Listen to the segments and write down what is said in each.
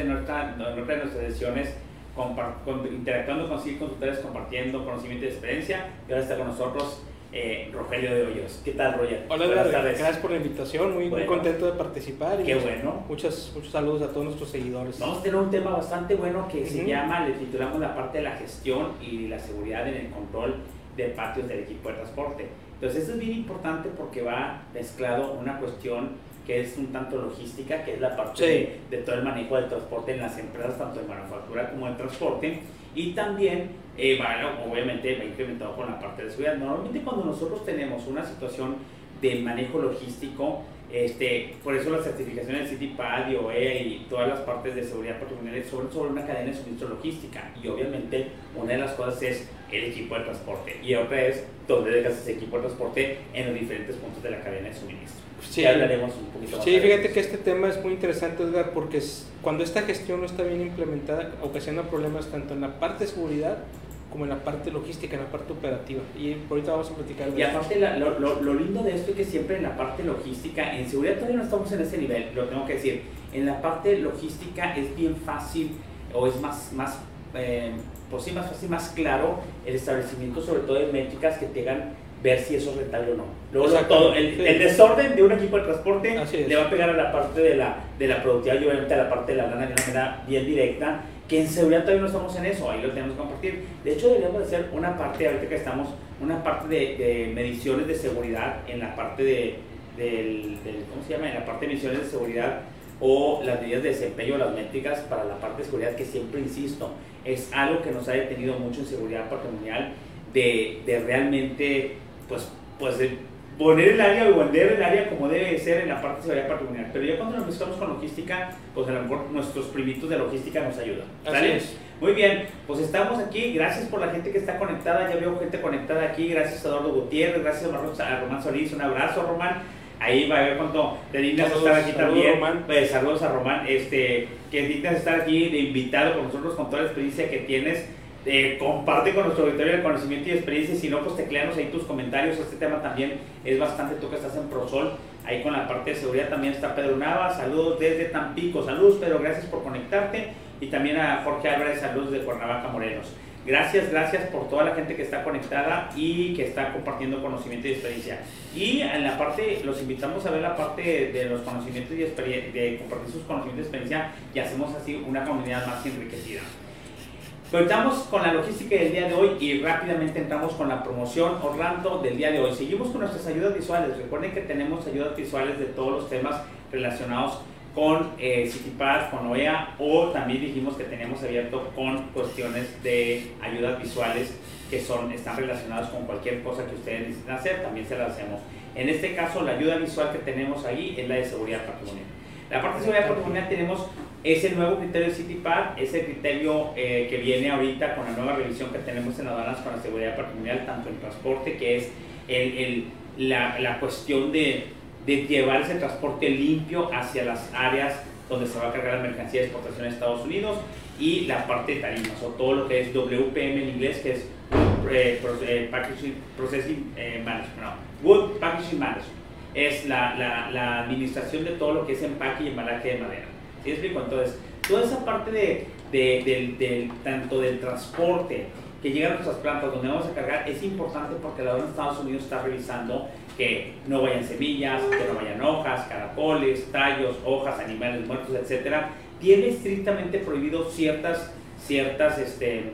en, nuestra, en otra de nuestras sesiones interactuando con consultores, compartiendo conocimiento y experiencia. Y ahora está con nosotros eh, Rogelio de Hoyos. ¿Qué tal, Roger? Hola, Buenas tardes. Gracias por la invitación. Muy, muy contento de participar. Y qué bueno. Muchos, muchos saludos a todos nuestros seguidores. Vamos a tener un tema bastante bueno que se llama, le titulamos la parte de la gestión y la seguridad en el control de patios del equipo de transporte. Entonces, eso es bien importante porque va mezclado una cuestión que es un tanto logística, que es la parte de, todo el manejo del transporte en las empresas, tanto de manufactura como de transporte, y también, eh, bueno, obviamente va incrementado con la parte de seguridad. Normalmente cuando nosotros tenemos una situación de manejo logístico, este, por eso las certificaciones del CITIPAD y OEA y todas las partes de seguridad patrimonial son sobre una cadena de suministro logística. Y obviamente una de las cosas es el equipo de transporte y otra es dónde dejas ese equipo de transporte en los diferentes puntos de la cadena de suministro. Sí, hablaremos un poquito más. Sí, fíjate que este tema es muy interesante, Edgar, porque cuando esta gestión no está bien implementada, ocasiona problemas tanto en la parte de seguridad como en la parte logística, en la parte operativa. Y ahorita vamos a platicar de Y aparte, lo, lo, lo, lindo de esto es que siempre en la parte logística, en seguridad todavía no estamos en ese nivel, lo tengo que decir. En la parte logística es bien fácil o es más, más, eh, pues sí, más fácil, más claro el establecimiento, sobre todo de métricas que tengan ver si eso es rentable o no. Luego todo, el, el, desorden de un equipo de transporte le va a pegar a la parte de la, de la productividad y obviamente a la parte de la lana de una manera bien directa, que en seguridad todavía no estamos en eso, ahí lo tenemos que compartir. De hecho, deberíamos hacer una parte, ahorita que estamos, una parte de, de mediciones de seguridad en la parte de, del, ¿cómo se llama? En la parte de mediciones de seguridad o las medidas de desempeño, las métricas para la parte de seguridad, que siempre insisto, es algo que nos ha detenido mucho en seguridad patrimonial, de, de realmente pues, pues poner el área o vender el área como debe ser en la parte de seguridad patrimonial. Pero ya cuando nos mezclamos con logística, pues a lo mejor nuestros primitos de logística nos ayudan. ¿Sale? Muy bien, pues estamos aquí. Gracias por la gente que está conectada. Ya veo gente conectada aquí. Gracias a Eduardo Gutiérrez, gracias a Román Solís. Un abrazo, Román. Ahí va a ver cuánto te dignas estar aquí también. Román. Pues, saludos a Román, este, que dignas estar aquí de invitado con nosotros con toda la experiencia que tienes eh, comparte con nuestro auditorio el conocimiento y experiencia. Si no, pues tecleanos ahí tus comentarios. Este tema también es bastante. Tú que estás en Prosol, ahí con la parte de seguridad también está Pedro Nava. Saludos desde Tampico. Saludos, Pedro. Gracias por conectarte. Y también a Jorge Álvarez. Saludos de Cuernavaca, Morenos. Gracias, gracias por toda la gente que está conectada y que está compartiendo conocimiento y experiencia. Y en la parte, los invitamos a ver la parte de los conocimientos y experiencia, de compartir sus conocimientos y experiencia y hacemos así una comunidad más enriquecida. Conectamos con la logística del día de hoy y rápidamente entramos con la promoción Orlando del día de hoy. Seguimos con nuestras ayudas visuales. Recuerden que tenemos ayudas visuales de todos los temas relacionados con eh, con OEA o también dijimos que tenemos abierto con cuestiones de ayudas visuales que son, están relacionadas con cualquier cosa que ustedes necesiten hacer, también se las hacemos. En este caso, la ayuda visual que tenemos ahí es la de seguridad patrimonial. La parte de seguridad patrimonial tenemos ese nuevo criterio de CityPad, ese criterio eh, que viene ahorita con la nueva revisión que tenemos en aduanas la seguridad patrimonial, tanto en transporte, que es el, la, la, cuestión de, de, llevar ese transporte limpio hacia las áreas donde se va a cargar la mercancía de exportación a Estados Unidos, y la parte de tarimas, o todo lo que es WPM en inglés, que es eh, eh, Processing Management, no, Wood Packaging Management. Es la, la, la administración de todo lo que es empaque y embalaje de madera. ¿Sí explico? Entonces, toda esa parte de, de, tanto del transporte que llega a nuestras plantas donde vamos a cargar es importante porque la de Estados Unidos está revisando que no vayan semillas, que no vayan hojas, caracoles, tallos, hojas, animales muertos, etcétera. Tiene estrictamente prohibido ciertas, ciertas este,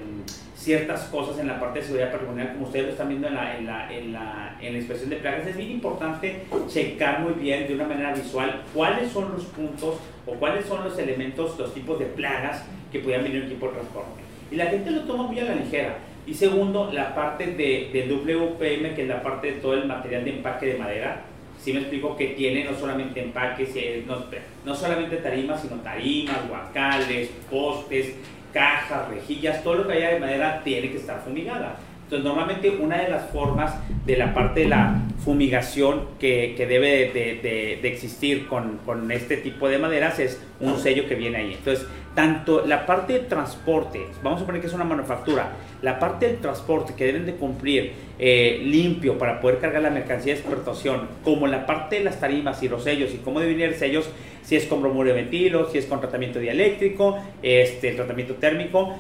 ciertas cosas en la parte de seguridad patrimonial, como ustedes lo están viendo en la, en la, en la, en la inspección de plagas, es bien importante checar muy bien de una manera visual cuáles son los puntos o cuáles son los elementos, los tipos de plagas que pudieran venir aquí por transporte. Y la gente lo toma muy a la ligera. Y segundo, la parte de, de WPM, que es la parte de todo el material de empaque de madera, si me explico que tiene no solamente empaques, no, no solamente tarimas, sino tarimas, guacales, postes, cajas, rejillas, todo lo que haya de madera tiene que estar fumigada. Entonces, normalmente una de las formas de la parte de la fumigación que, que debe de, de, existir con, con, este tipo de maderas es un sello que viene ahí. Entonces, tanto la parte de transporte, vamos a poner que es una manufactura, la parte del transporte que deben de cumplir eh, limpio para poder cargar la mercancía de exportación, como la parte de las tarimas y los sellos y cómo deben ir sellos, si es con bromuro de ventilo, si es con tratamiento dialéctrico, este, tratamiento térmico,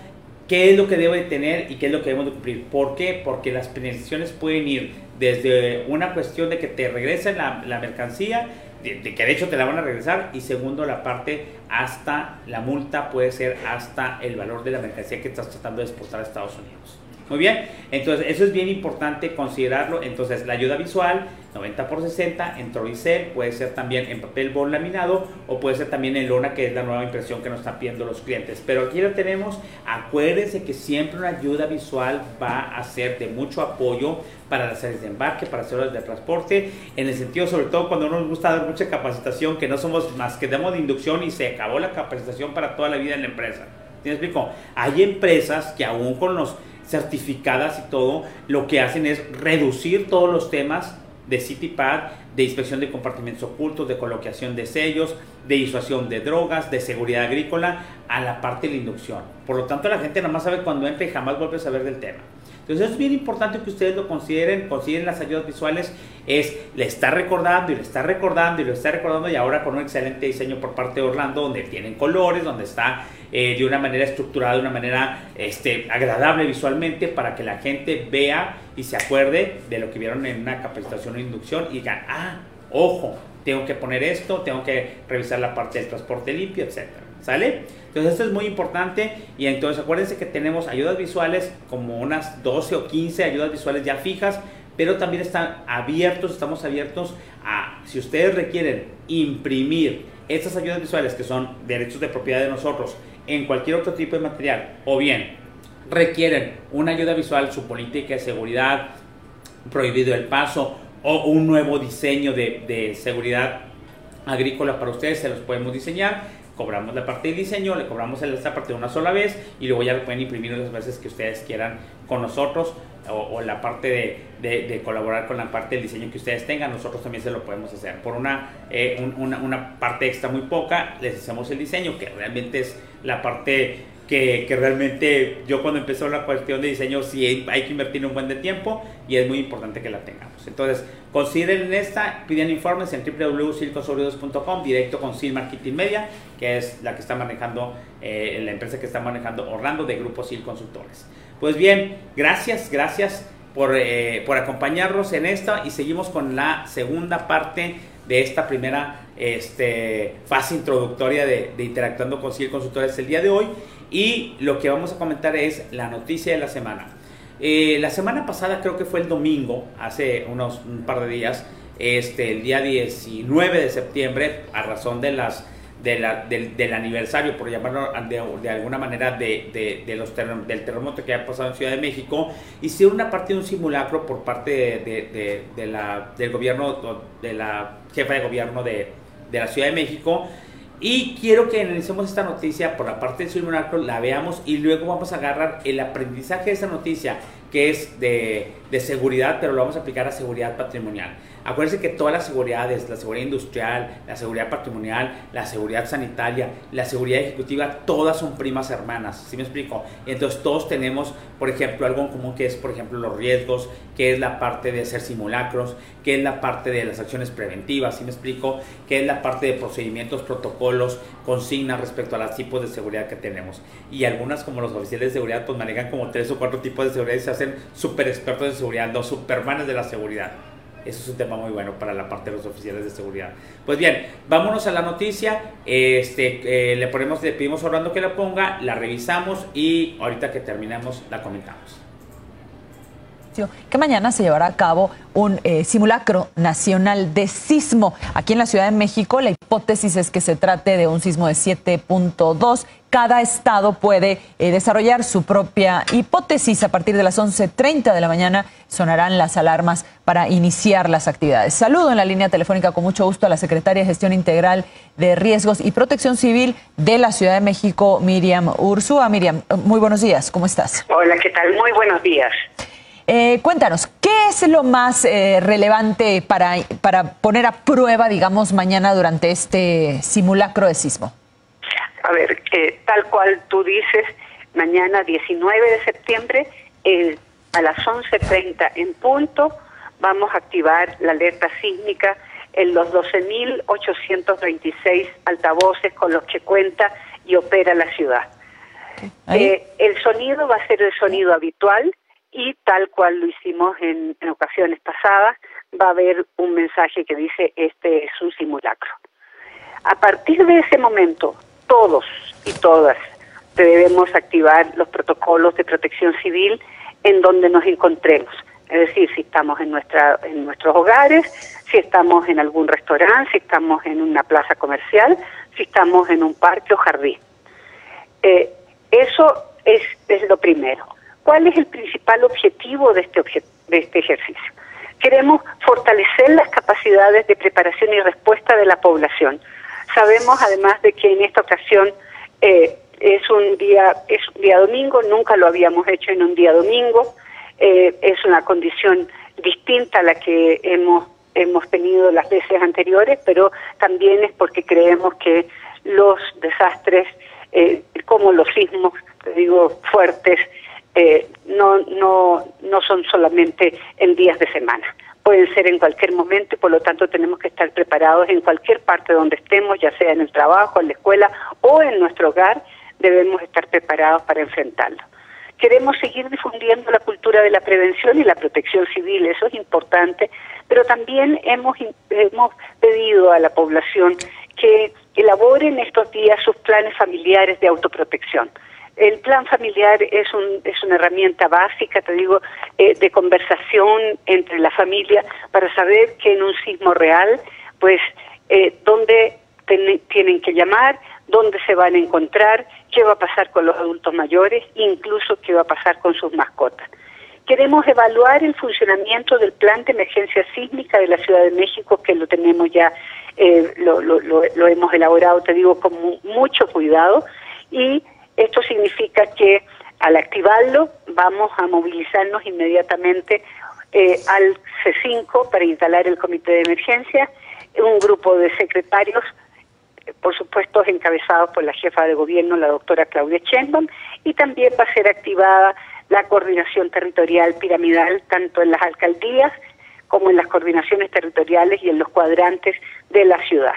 qué es lo que debe de tener y qué es lo que debemos de cumplir. ¿Por qué? Porque las penalizaciones pueden ir desde una cuestión de que te regresen la, la mercancía, de, que de hecho te la van a regresar, y segundo, la parte hasta la multa puede ser hasta el valor de la mercancía que estás tratando de exportar a Estados Unidos. Muy bien, entonces eso es bien importante considerarlo. Entonces la ayuda visual, 90 por 60 en Trovicel, puede ser también en papel bond laminado o puede ser también en lona, que es la nueva impresión que nos están pidiendo los clientes. Pero aquí lo tenemos, acuérdense que siempre una ayuda visual va a ser de mucho apoyo para las áreas de embarque, para las áreas de transporte, en el sentido sobre todo cuando nos gusta dar mucha capacitación, que no somos más que demos de inducción y se acabó la capacitación para toda la vida en la empresa. ¿Me explico? Hay empresas que aún con los certificadas y todo, lo que hacen es reducir todos los temas de CityPad, de inspección de compartimentos ocultos, de colocación de sellos, de disuasión de drogas, de seguridad agrícola, a la parte de la inducción. Por lo tanto, la gente nada más sabe cuando entra y jamás vuelve a saber del tema. Entonces es bien importante que ustedes lo consideren, consideren las ayudas visuales, es, le está recordando y le está recordando y le está recordando y ahora con un excelente diseño por parte de Orlando donde tienen colores, donde está eh, de una manera estructurada, de una manera este, agradable visualmente para que la gente vea y se acuerde de lo que vieron en una capacitación o inducción y digan, ah, ojo, tengo que poner esto, tengo que revisar la parte del transporte limpio, etcétera. ¿Sale? Entonces esto es muy importante y entonces acuérdense que tenemos ayudas visuales como unas 12 o 15 ayudas visuales ya fijas, pero también están abiertos, estamos abiertos a, si ustedes requieren imprimir estas ayudas visuales que son derechos de propiedad de nosotros en cualquier otro tipo de material o bien requieren una ayuda visual, su política de seguridad, prohibido el paso o un nuevo diseño de, de seguridad agrícola para ustedes, se los podemos diseñar cobramos la parte del diseño, le cobramos esta parte una sola vez y luego ya lo pueden imprimir las veces que ustedes quieran con nosotros o, la parte de, de, colaborar con la parte del diseño que ustedes tengan, nosotros también se lo podemos hacer. Por una, eh, una, una, parte extra muy poca, les hacemos el diseño, que realmente es la parte que, que, realmente yo cuando empezó la cuestión de diseño sí hay que invertir un buen de tiempo y es muy importante que la tengamos. Entonces, consideren esta, piden informes en www.siliconsobridos.com directo con Sil Marketing Media, que es la que está manejando, eh, la empresa que está manejando Orlando de Grupo Sil Consultores. Pues bien, gracias, gracias por, eh, por acompañarnos en esta y seguimos con la segunda parte de esta primera este, fase introductoria de, de Interactuando con Sil Consultores el día de hoy. Y lo que vamos a comentar es la noticia de la semana. Eh, la semana pasada, creo que fue el domingo, hace unos un par de días, este, el día 19 de septiembre, a razón de las, de la, del, del, aniversario, por llamarlo de, de alguna manera, de, de, los del terremoto que ha pasado en Ciudad de México, hicieron una parte de un simulacro por parte de, la, del gobierno, de la jefa de gobierno de, la Ciudad de México, y quiero que analicemos esta noticia por la parte del simulacro, la veamos y luego vamos a agarrar el aprendizaje de esa noticia que es de, de, seguridad, pero lo vamos a aplicar a seguridad patrimonial. Acuérdense que todas las seguridades, la seguridad industrial, la seguridad patrimonial, la seguridad sanitaria, la seguridad ejecutiva, todas son primas hermanas, ¿sí me explico? Entonces todos tenemos, por ejemplo, algo en común que es, por ejemplo, los riesgos, que es la parte de hacer simulacros, que es la parte de las acciones preventivas, ¿sí me explico? Que es la parte de procedimientos, protocolos, consignas respecto a los tipos de seguridad que tenemos. Y algunas, como los oficiales de seguridad, pues manejan como tres o cuatro tipos de seguridad y se hacen super expertos de seguridad, los supermanes de la seguridad. Eso es un tema muy bueno para la parte de los oficiales de seguridad. Pues bien, vámonos a la noticia. Este, eh, le ponemos, le pedimos a Orlando que la ponga, la revisamos y ahorita que terminamos la comentamos que mañana se llevará a cabo un eh, simulacro nacional de sismo. Aquí en la Ciudad de México la hipótesis es que se trate de un sismo de 7.2. Cada estado puede eh, desarrollar su propia hipótesis. A partir de las 11.30 de la mañana sonarán las alarmas para iniciar las actividades. Saludo en la línea telefónica con mucho gusto a la secretaria de Gestión Integral de Riesgos y Protección Civil de la Ciudad de México, Miriam Ursúa. Miriam, muy buenos días, ¿cómo estás? Hola, ¿qué tal? Muy buenos días. Eh, cuéntanos, ¿qué es lo más eh, relevante para, para poner a prueba, digamos, mañana durante este simulacro de sismo? A ver, eh, tal cual tú dices, mañana 19 de septiembre, a las 11.30 en punto, vamos a activar la alerta sísmica en los 12.826 altavoces con los que cuenta y opera la ciudad. el sonido va a ser el sonido habitual, y tal cual lo hicimos en, ocasiones pasadas, va a haber un mensaje que dice este es un simulacro. A partir de ese momento, todos y todas debemos activar los protocolos de protección civil en donde nos encontremos. Es decir, si estamos en, nuestra, en nuestros hogares, si estamos en algún restaurante, si estamos en una plaza comercial, si estamos en un parque o jardín. Eh, eso es, es lo primero. ¿Cuál es el principal objetivo de este, de este ejercicio? Queremos fortalecer las capacidades de preparación y respuesta de la población. Sabemos además de que en esta ocasión eh, es un día es un día domingo, nunca lo habíamos hecho en un día domingo, eh, es una condición distinta a la que hemos hemos tenido las veces anteriores, pero también es porque creemos que los desastres, eh, como los sismos, digo, fuertes, eh, no, no, no son solamente en días de semana. Pueden ser en cualquier momento y por lo tanto tenemos que estar preparados en cualquier parte donde estemos, ya sea en el trabajo, en la escuela o en nuestro hogar, debemos estar preparados para enfrentarlo. Queremos seguir difundiendo la cultura de la prevención y la protección civil, eso es importante, pero también hemos, hemos pedido a la población que elaboren estos días sus planes familiares de autoprotección. El plan familiar es, un, es una herramienta básica, te digo, eh, de conversación entre la familia para saber que en un sismo real, pues, eh, dónde tienen que llamar, dónde se van a encontrar, qué va a pasar con los adultos mayores, incluso qué va a pasar con sus mascotas. Queremos evaluar el funcionamiento del plan de emergencia sísmica de la Ciudad de México, que lo tenemos ya, eh, lo, lo, lo hemos elaborado, te digo, con mucho cuidado, y esto significa que al activarlo vamos a movilizarnos inmediatamente eh, al C5 para instalar el comité de emergencia, un grupo de secretarios, por supuesto encabezados por la jefa de gobierno, la doctora Claudia Sheinbaum, y también va a ser activada la coordinación territorial piramidal, tanto en las alcaldías como en las coordinaciones territoriales y en los cuadrantes de la ciudad.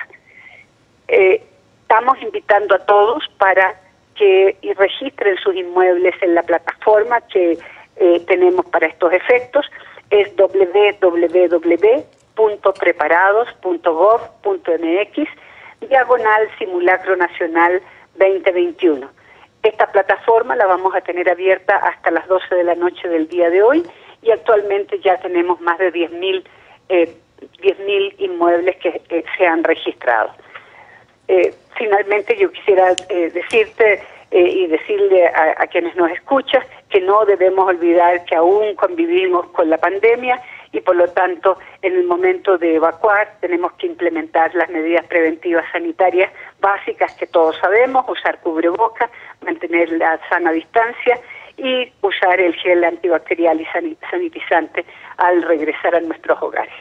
Eh, estamos invitando a todos para que registren sus inmuebles en la plataforma que eh, tenemos para estos efectos. Es www.preparados.gov.mx, diagonal simulacro nacional 2021. Esta plataforma la vamos a tener abierta hasta las 12 de la noche del día de hoy y actualmente ya tenemos más de 10.000 eh, inmuebles que se han registrado. Eh, finalmente yo quisiera eh, decirte eh, y decirle a, quienes nos escuchan que no debemos olvidar que aún convivimos con la pandemia y por lo tanto en el momento de evacuar tenemos que implementar las medidas preventivas sanitarias básicas que todos sabemos, usar cubreboca, mantener la sana distancia y usar el gel antibacterial y sanitizante al regresar a nuestros hogares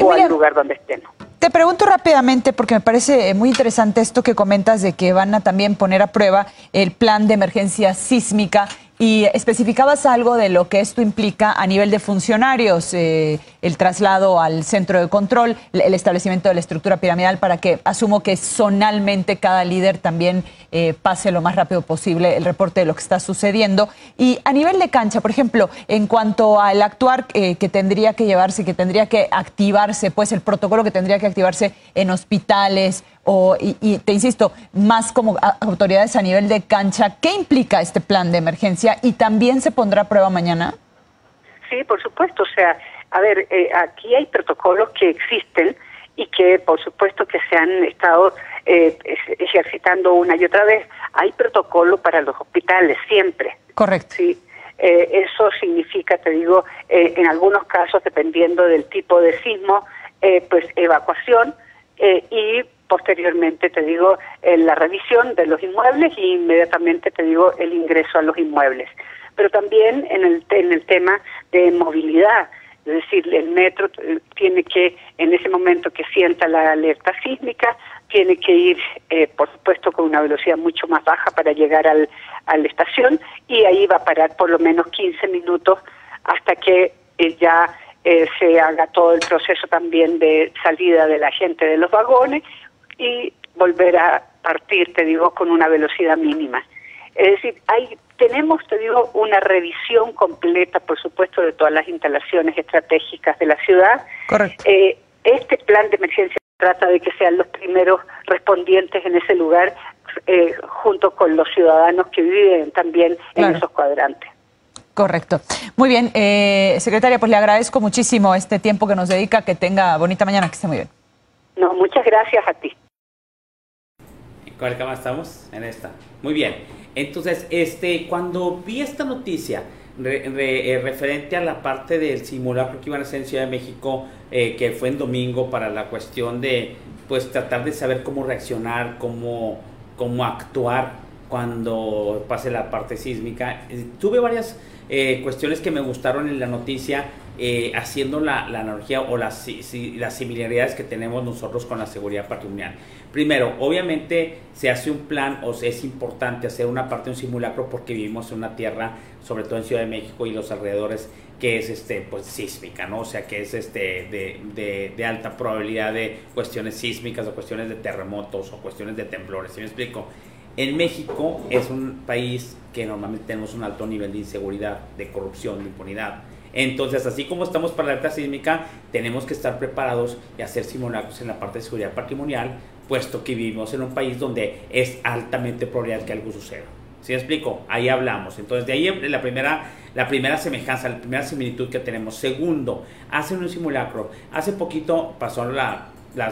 o al lugar donde estemos. Te pregunto rápidamente, porque me parece muy interesante esto que comentas de que van a también poner a prueba el plan de emergencia sísmica y especificabas algo de lo que esto implica a nivel de funcionarios, eh, el traslado al centro de control, el establecimiento de la estructura piramidal para que asumo que zonalmente cada líder también eh, pase lo más rápido posible el reporte de lo que está sucediendo. Y a nivel de cancha, por ejemplo, en cuanto al actuar eh, que tendría que llevarse, que tendría que activarse, pues el protocolo que tendría que activarse en hospitales, o, y, te insisto, más como autoridades a nivel de cancha, ¿qué implica este plan de emergencia y también se pondrá a prueba mañana? Sí, por supuesto. O sea, a ver, eh, aquí hay protocolos que existen y que por supuesto que se han estado eh, ejercitando una y otra vez. Hay protocolo para los hospitales, siempre. Correcto. Sí. Eh, eso significa, te digo, en algunos casos, dependiendo del tipo de sismo, pues evacuación y posteriormente te digo la revisión de los inmuebles y inmediatamente te digo el ingreso a los inmuebles. pero también en el, en el tema de movilidad. Es decir, el metro eh, tiene que, en ese momento que sienta la alerta sísmica, tiene que ir, eh, por supuesto, con una velocidad mucho más baja para llegar al, a la estación y ahí va a parar por lo menos 15 minutos hasta que eh, ya se haga todo el proceso también de salida de la gente de los vagones y volver a partir, te digo, con una velocidad mínima. Es decir, hay, tenemos, te digo, una revisión completa, por supuesto, de todas las instalaciones estratégicas de la ciudad. Correcto. Eh, este plan de emergencia trata de que sean los primeros respondientes en ese lugar, eh, junto con los ciudadanos que viven también en esos cuadrantes. Correcto. Muy bien, eh, secretaria, pues le agradezco muchísimo este tiempo que nos dedica, que tenga bonita mañana, que esté muy bien. No, muchas gracias a ti. ¿En cuál cama estamos? En esta. Muy bien. Entonces, este, cuando vi esta noticia eh, referente a la parte del simulacro que iban a hacer en Ciudad de México, eh, que fue en domingo para la cuestión de, pues, tratar de saber cómo reaccionar, cómo, cómo actuar cuando pase la parte sísmica, eh, tuve varias cuestiones que me gustaron en la noticia. haciendo la, la, analogía o las, las similaridades que tenemos nosotros con la seguridad patrimonial. Primero, obviamente se hace un plan o es importante hacer una parte de un simulacro porque vivimos en una tierra, sobre todo en Ciudad de México y los alrededores, que es este pues sísmica, ¿no? O sea, que es este de, de, alta probabilidad de cuestiones sísmicas o cuestiones de terremotos o cuestiones de temblores. ¿Sí me explico? En México es un país que normalmente tenemos un alto nivel de inseguridad, de corrupción, de impunidad. Entonces, así como estamos para la alerta sísmica, tenemos que estar preparados y hacer simulacros en la parte de seguridad patrimonial puesto que vivimos en un país donde es altamente probable que algo suceda. ¿Sí me explico? Ahí hablamos. Entonces, de ahí la primera, la primera semejanza, la primera similitud que tenemos. Segundo, hacen un simulacro. Hace poquito pasó la,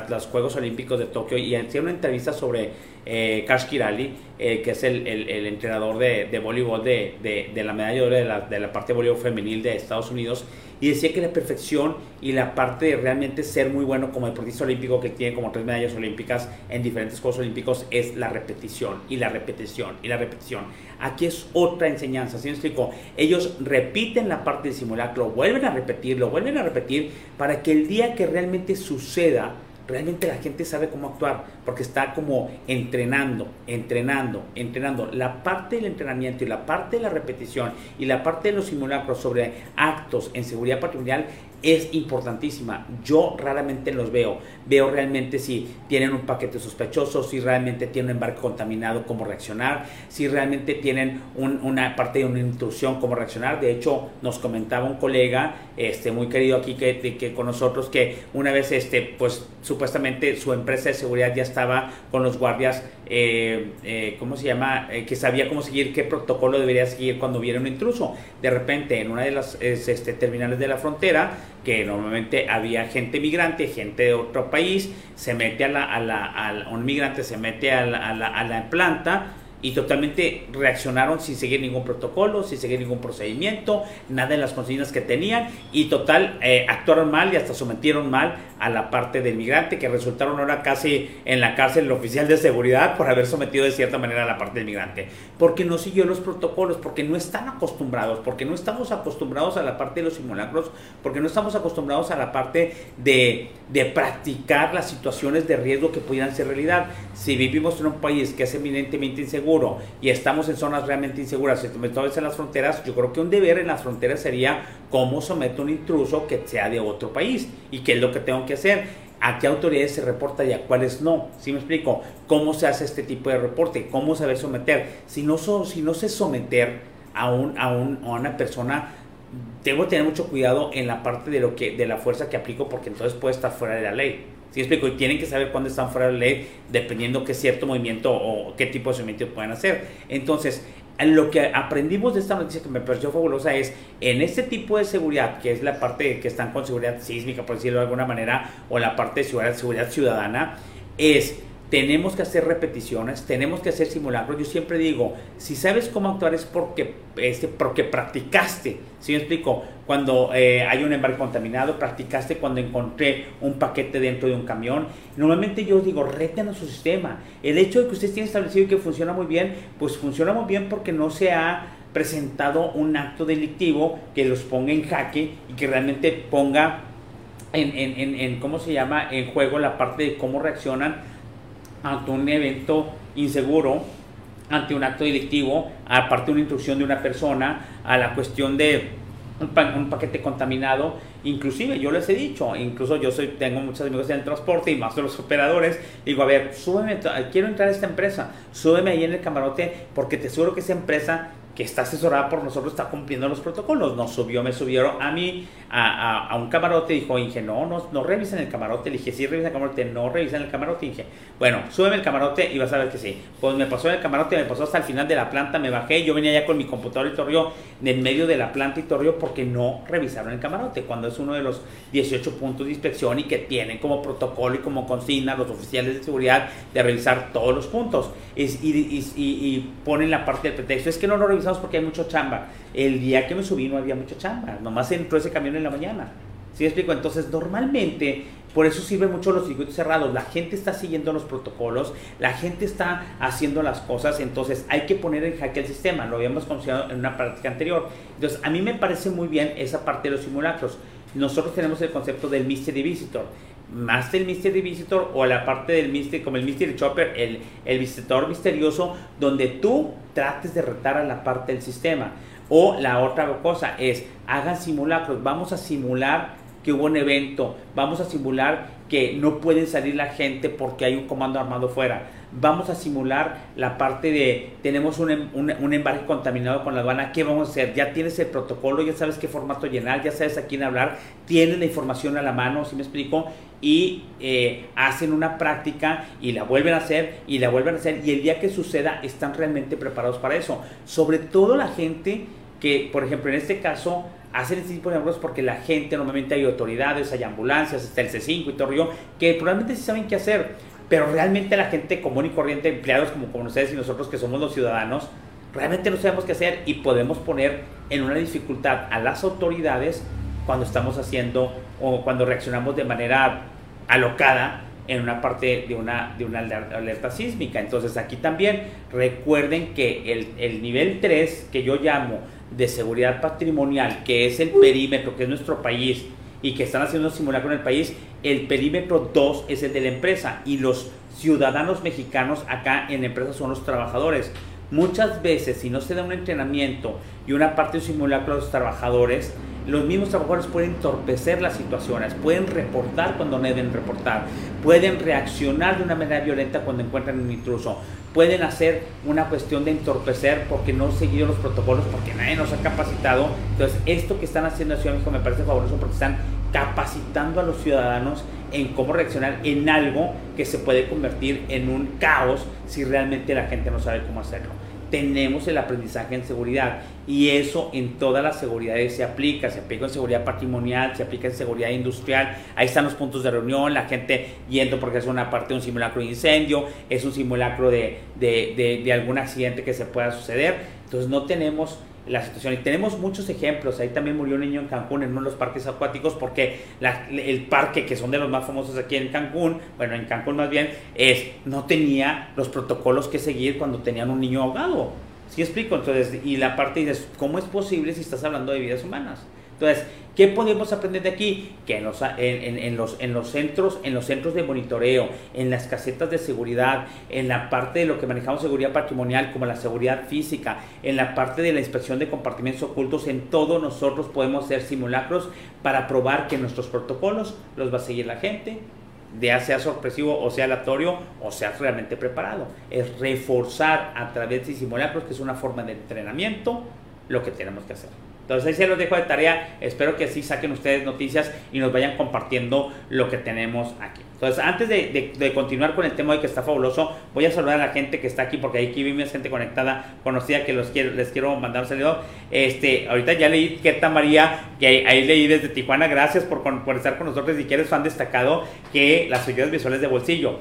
los Juegos Olímpicos de Tokio y hicieron una entrevista sobre eh, Kash Kirali, eh, que es el, el, entrenador de, de voleibol de, de, de, la medalla de la, de la parte de voleibol femenil de Estados Unidos y decía que la perfección y la parte de realmente ser muy bueno como deportista olímpico que tiene como tres medallas olímpicas en diferentes Juegos Olímpicos es la repetición y la repetición y la repetición. Aquí es otra enseñanza, ¿sí me explico? Ellos repiten la parte del simulacro, vuelven a repetirlo, vuelven a repetir para que el día que realmente suceda, realmente la gente sabe cómo actuar, porque está como entrenando, entrenando, entrenando. La parte del entrenamiento y la parte de la repetición y la parte de los simulacros sobre actos en seguridad patrimonial es importantísima. Yo raramente los veo. Veo realmente si tienen un paquete sospechoso, si realmente tienen un embarque contaminado, cómo reaccionar, si realmente tienen una parte de una intrusión, cómo reaccionar. De hecho, nos comentaba un colega este, muy querido aquí que, que con nosotros que una vez, este, pues supuestamente su empresa de seguridad ya estaba con los guardias, eh, eh, ¿cómo se llama? Eh, que sabía cómo seguir, qué protocolo debería seguir cuando hubiera un intruso. De repente, en una de las este, terminales de la frontera, que normalmente había gente migrante, gente de otro país, se mete a la, a la, un migrante se mete a la, a la, a la planta y totalmente reaccionaron sin seguir ningún protocolo, sin seguir ningún procedimiento, nada de las consignas que tenían y total eh, actuaron mal y hasta sometieron mal a la parte del migrante que resultaron ahora casi en la cárcel el oficial de seguridad por haber sometido de cierta manera a la parte del migrante, porque no siguió los protocolos, porque no están acostumbrados, porque no estamos acostumbrados a la parte de los simulacros, porque no estamos acostumbrados a la parte de, de practicar las situaciones de riesgo que pudieran ser realidad. Si vivimos en un país que es eminentemente inseguro, y estamos en zonas realmente inseguras, sobre todo en las fronteras, yo creo que un deber en las fronteras sería cómo someto un intruso que sea de otro país y qué es lo que tengo que hacer. ¿A qué autoridades se reporta y a cuáles no? ¿Sí me explico? ¿Cómo se hace este tipo de reporte? ¿Cómo saber someter? Si no, so, si sé someter a, un, a, un, a una persona, que tener mucho cuidado en la parte de, lo que, de la fuerza que aplico porque entonces puede estar fuera de la ley. ¿Sí explico? Y tienen que saber cuándo están fuera de la ley, dependiendo qué cierto movimiento o qué tipo de movimiento pueden hacer. Entonces, lo que aprendimos de esta noticia que me pareció fabulosa es en este tipo de seguridad, que es la parte que están con seguridad sísmica, por decirlo de alguna manera, o la parte de seguridad, seguridad ciudadana, es tenemos que hacer repeticiones, tenemos que hacer simulacros. Yo siempre digo, si sabes cómo actuar es porque, este, porque practicaste. ¿Sí me explico? Cuando eh, hay un embarque contaminado, practicaste cuando encontré un paquete dentro de un camión. Normalmente yo digo, reten a su sistema. El hecho de que ustedes tienen establecido que funciona muy bien, pues funciona muy bien porque no se ha presentado un acto delictivo que los ponga en jaque y que realmente ponga en, en, en, ¿cómo se llama?, en juego la parte de cómo reaccionan ante un evento inseguro, ante un acto delictivo, aparte de una instrucción de una persona, a la cuestión de un, paquete contaminado. Inclusive yo les he dicho, incluso yo soy, tengo muchos amigos en el transporte y más de los operadores, digo, a ver, súbeme, quiero entrar a esta empresa, súbeme ahí en el camarote porque te aseguro que esa empresa que está asesorada por nosotros está cumpliendo los protocolos. Nos subió, me subieron a mí a, a, un camarote, dijo Inge, no, no, no revisen el camarote. Le dije, sí, revisen el camarote, no revisen el camarote. Inge, bueno, súbeme el camarote y vas a ver que sí. Pues me pasó el camarote, me pasó hasta el final de la planta, me bajé, yo venía ya con mi computador y torrió en medio de la planta y torrió porque no revisaron el camarote, cuando es uno de los 18 puntos de inspección y que tienen como protocolo y como consigna los oficiales de seguridad de revisar todos los puntos. y, y, y, ponen la parte del pretexto, es que no lo porque hay mucho chamba. El día que me subí no había mucha chamba, nomás entró ese camión en la mañana. ¿Sí explico? Entonces, normalmente, por eso sirven mucho los circuitos cerrados. La gente está siguiendo los protocolos, la gente está haciendo las cosas, entonces hay que poner en jaque el sistema. Lo habíamos considerado en una práctica anterior. Entonces, a mí me parece muy bien esa parte de los simulacros. Nosotros tenemos el concepto del Mystery Visitor más del Mystery Visitor o la parte del Mystery, como el Mystery Chopper, el, el visitador misterioso, donde tú trates de retar a la parte del sistema. O la otra cosa es, hagan simulacros, vamos a simular que hubo un evento, vamos a simular que no pueden salir la gente porque hay un comando armado fuera. Vamos a simular la parte de tenemos un, em, un, embarque contaminado con la aduana, ¿qué vamos a hacer? Ya tienes el protocolo, ya sabes qué formato llenar, ya sabes a quién hablar, tienes la información a la mano, ¿sí me explico? Y eh, hacen una práctica y la vuelven a hacer y la vuelven a hacer y el día que suceda están realmente preparados para eso. Sobre todo la gente que, por ejemplo, en este caso hacen este tipo de errores porque la gente, normalmente hay autoridades, hay ambulancias, está el C5 y todo río, que probablemente sí saben qué hacer, pero realmente la gente común y corriente, empleados como, como ustedes y nosotros que somos los ciudadanos, realmente no sabemos qué hacer y podemos poner en una dificultad a las autoridades cuando estamos haciendo o cuando reaccionamos de manera alocada en una parte de una, de una alerta sísmica. Entonces aquí también recuerden que el, el nivel 3 que yo llamo de seguridad patrimonial, que es el perímetro, que es nuestro país, y que están haciendo simulacro en el país, el perímetro 2 es el de la empresa y los ciudadanos mexicanos acá en la empresa son los trabajadores. Muchas veces, si no se da un entrenamiento y una parte de simulacro a los trabajadores, los mismos trabajadores pueden entorpecer las situaciones, pueden reportar cuando no deben reportar, pueden reaccionar de una manera violenta cuando encuentran un intruso, pueden hacer una cuestión de entorpecer porque no han seguido los protocolos, porque nadie nos ha capacitado. Entonces, esto que están haciendo en Ciudad me parece fabuloso porque están capacitando a los ciudadanos en cómo reaccionar en algo que se puede convertir en un caos si realmente la gente no sabe cómo hacerlo tenemos el aprendizaje en seguridad. Y eso en todas las seguridades se aplica, se aplica en seguridad patrimonial, se aplica en seguridad industrial, ahí están los puntos de reunión, la gente yendo porque es una parte de un simulacro de incendio, es un simulacro de, de, de algún accidente que se pueda suceder, entonces no tenemos la situación. Y tenemos muchos ejemplos. Ahí también murió un niño en Cancún en uno de los parques acuáticos porque el parque, que son de los más famosos aquí en Cancún, bueno, en Cancún más bien, es no tenía los protocolos que seguir cuando tenían un niño ahogado. ¿Sí explico? Entonces, y la parte dices, ¿cómo es posible si estás hablando de vidas humanas? Entonces, ¿qué podemos aprender de aquí? Que en los, en, los, en, los centros, en los centros de monitoreo, en las casetas de seguridad, en la parte de lo que manejamos seguridad patrimonial, como la seguridad física, en la parte de la inspección de compartimentos ocultos, en todo nosotros podemos hacer simulacros para probar que nuestros protocolos los va a seguir la gente, ya sea sorpresivo o sea aleatorio o sea realmente preparado. Es reforzar a través de simulacros, que es una forma de entrenamiento, lo que tenemos que hacer. Entonces ahí se los dejo de tarea. Espero que así saquen ustedes noticias y nos vayan compartiendo lo que tenemos aquí. Entonces, antes de, continuar con el tema hoy que está fabuloso, voy a saludar a la gente que está aquí, porque aquí vimos gente conectada, conocida, que los quiero, les quiero mandar un saludo. Este, ahorita ya leí Queta María, que ahí leí desde Tijuana, gracias por, por estar con nosotros. Y quieres fan destacado, que las ayudas visuales de bolsillo.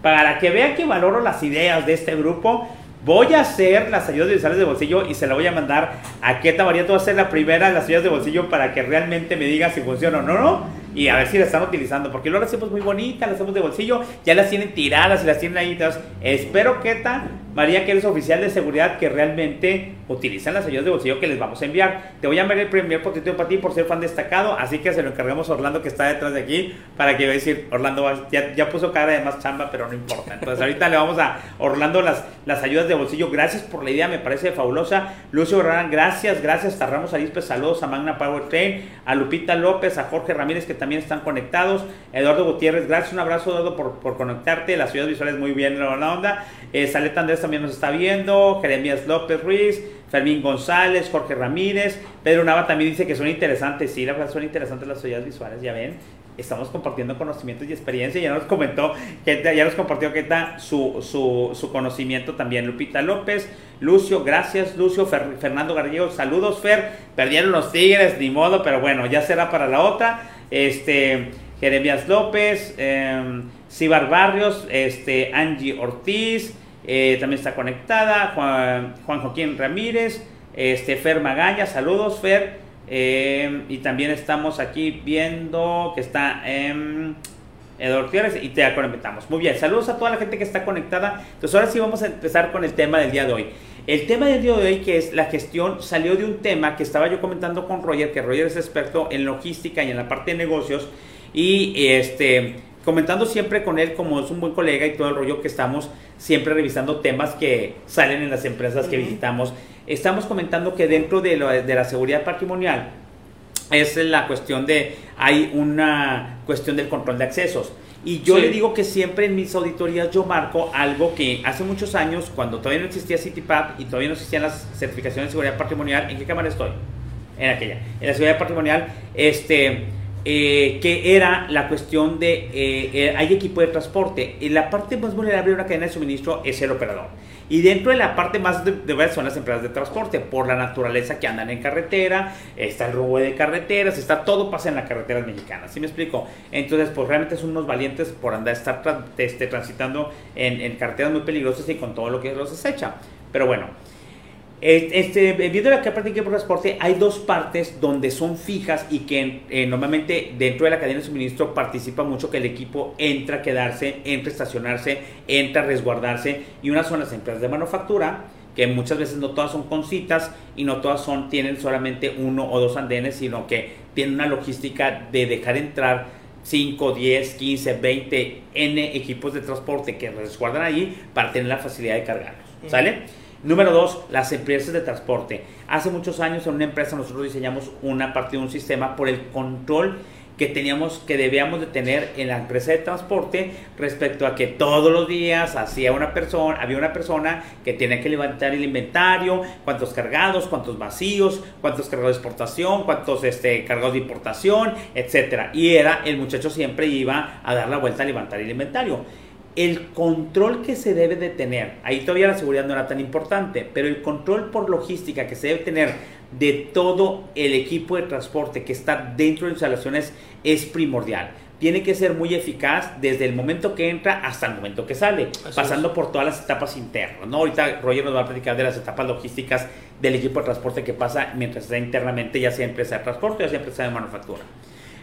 Para que vean que valoro las ideas de este grupo, Voy a hacer las ayudas visuales de bolsillo y se la voy a mandar a Keta María. Tú vas a ser la primera de las ayudas de bolsillo para que realmente me diga si funciona o no, ¿no? y a ver si las están utilizando, porque luego las hacemos muy bonitas, las hacemos de bolsillo, ya las tienen tiradas y las tienen ahí. Entonces, espero que tal, María, que eres oficial de seguridad, que realmente utilizan las ayudas de bolsillo que les vamos a enviar. Te voy a enviar el primer potito para ti por ser fan destacado, así que se lo encargamos a Orlando que está detrás de aquí, para que vea decir, Orlando ya, ya, puso cara de más chamba, pero no importa. Entonces, ahorita le vamos a Orlando las, las ayudas de bolsillo. Gracias por la idea, me parece fabulosa. Lucio Herrera, gracias, gracias. Tarramos Arispe, saludos a Magna Power Train, a Lupita López, a Jorge Ramírez, que también están conectados. Eduardo Gutiérrez, gracias, un abrazo, Eduardo, por, por conectarte. Las ciudades visuales muy bien, la onda. Eh, Saleta Andrés también nos está viendo. Jeremías López Ruiz, Fermín González, Jorge Ramírez. Pedro Nava también dice que son interesantes. Sí, la verdad son interesantes las ciudades visuales, ya ven estamos compartiendo conocimientos y experiencia. Ya nos comentó, ya nos compartió que está su, su, su, conocimiento también. Lupita López, Lucio, gracias Lucio, Fernando Gallego, saludos Fer, perdieron los Tigres, ni modo, pero bueno, ya será para la otra. Este, Jeremías López, eh, Cibar Barrios, este, Angie Ortiz, eh, también está conectada, Juan, Joaquín Ramírez, este, Fer Magaña, saludos Fer. Eh, y también estamos aquí viendo que está Eduardo Tierres y te conectamos. Muy bien, saludos a toda la gente que está conectada. Entonces ahora sí vamos a empezar con el tema del día de hoy. El tema del día de hoy que es la gestión salió de un tema que estaba yo comentando con Roger, que Roger es experto en logística y en la parte de negocios y este comentando siempre con él como es un buen colega y todo el rollo que estamos siempre revisando temas que salen en las empresas que visitamos estamos comentando que dentro de, de la seguridad patrimonial es la cuestión de, hay una cuestión del control de accesos. Y yo le digo que siempre en mis auditorías yo marco algo que hace muchos años, cuando todavía no existía CityPad y todavía no existían las certificaciones de seguridad patrimonial, ¿en qué cámara estoy? En aquella. En la seguridad patrimonial, este, eh, que era la cuestión de, eh, eh, hay equipo de transporte. Y la parte más vulnerable de una cadena de suministro es el operador. Y dentro de la parte más de, de son las empresas de transporte, por la naturaleza que andan en carretera, está el robo de carreteras, está todo pasa en las carreteras mexicanas, ¿sí me explico? Entonces, pues realmente son unos valientes por andar, estar este, transitando en, en carreteras muy peligrosas y con todo lo que los desecha. Pero bueno, este, viendo la parte de transporte, hay dos partes donde son fijas y que eh, normalmente dentro de la cadena de suministro participa mucho que el equipo entra a quedarse, entra a estacionarse, entra a resguardarse. Y una son las empresas de manufactura, que muchas veces no todas son con citas y no todas son, tienen solamente uno o dos andenes, sino que tienen una logística de dejar entrar 5, 10, 15, 20 N equipos de transporte que resguardan ahí para tener la facilidad de cargarlos. ¿Sale? Número dos, las empresas de transporte. Hace muchos años en una empresa nosotros diseñamos una parte de un sistema por el control que teníamos que debíamos de tener en la empresa de transporte respecto a que todos los días hacía una persona había una persona que tenía que levantar el inventario cuántos cargados cuántos vacíos cuántos cargados de exportación cuántos este cargados de importación etcétera y era el muchacho siempre iba a dar la vuelta a levantar el inventario el control que se debe de tener, ahí todavía la seguridad no era tan importante, pero el control por logística que se debe tener de todo el equipo de transporte que está dentro de instalaciones es primordial. Tiene que ser muy eficaz desde el momento que entra hasta el momento que sale, pasando por todas las etapas internas. ¿no? Ahorita Roger nos va a platicar de las etapas logísticas del equipo de transporte que pasa mientras está internamente, ya sea empresa de transporte, ya sea empresa de manufactura.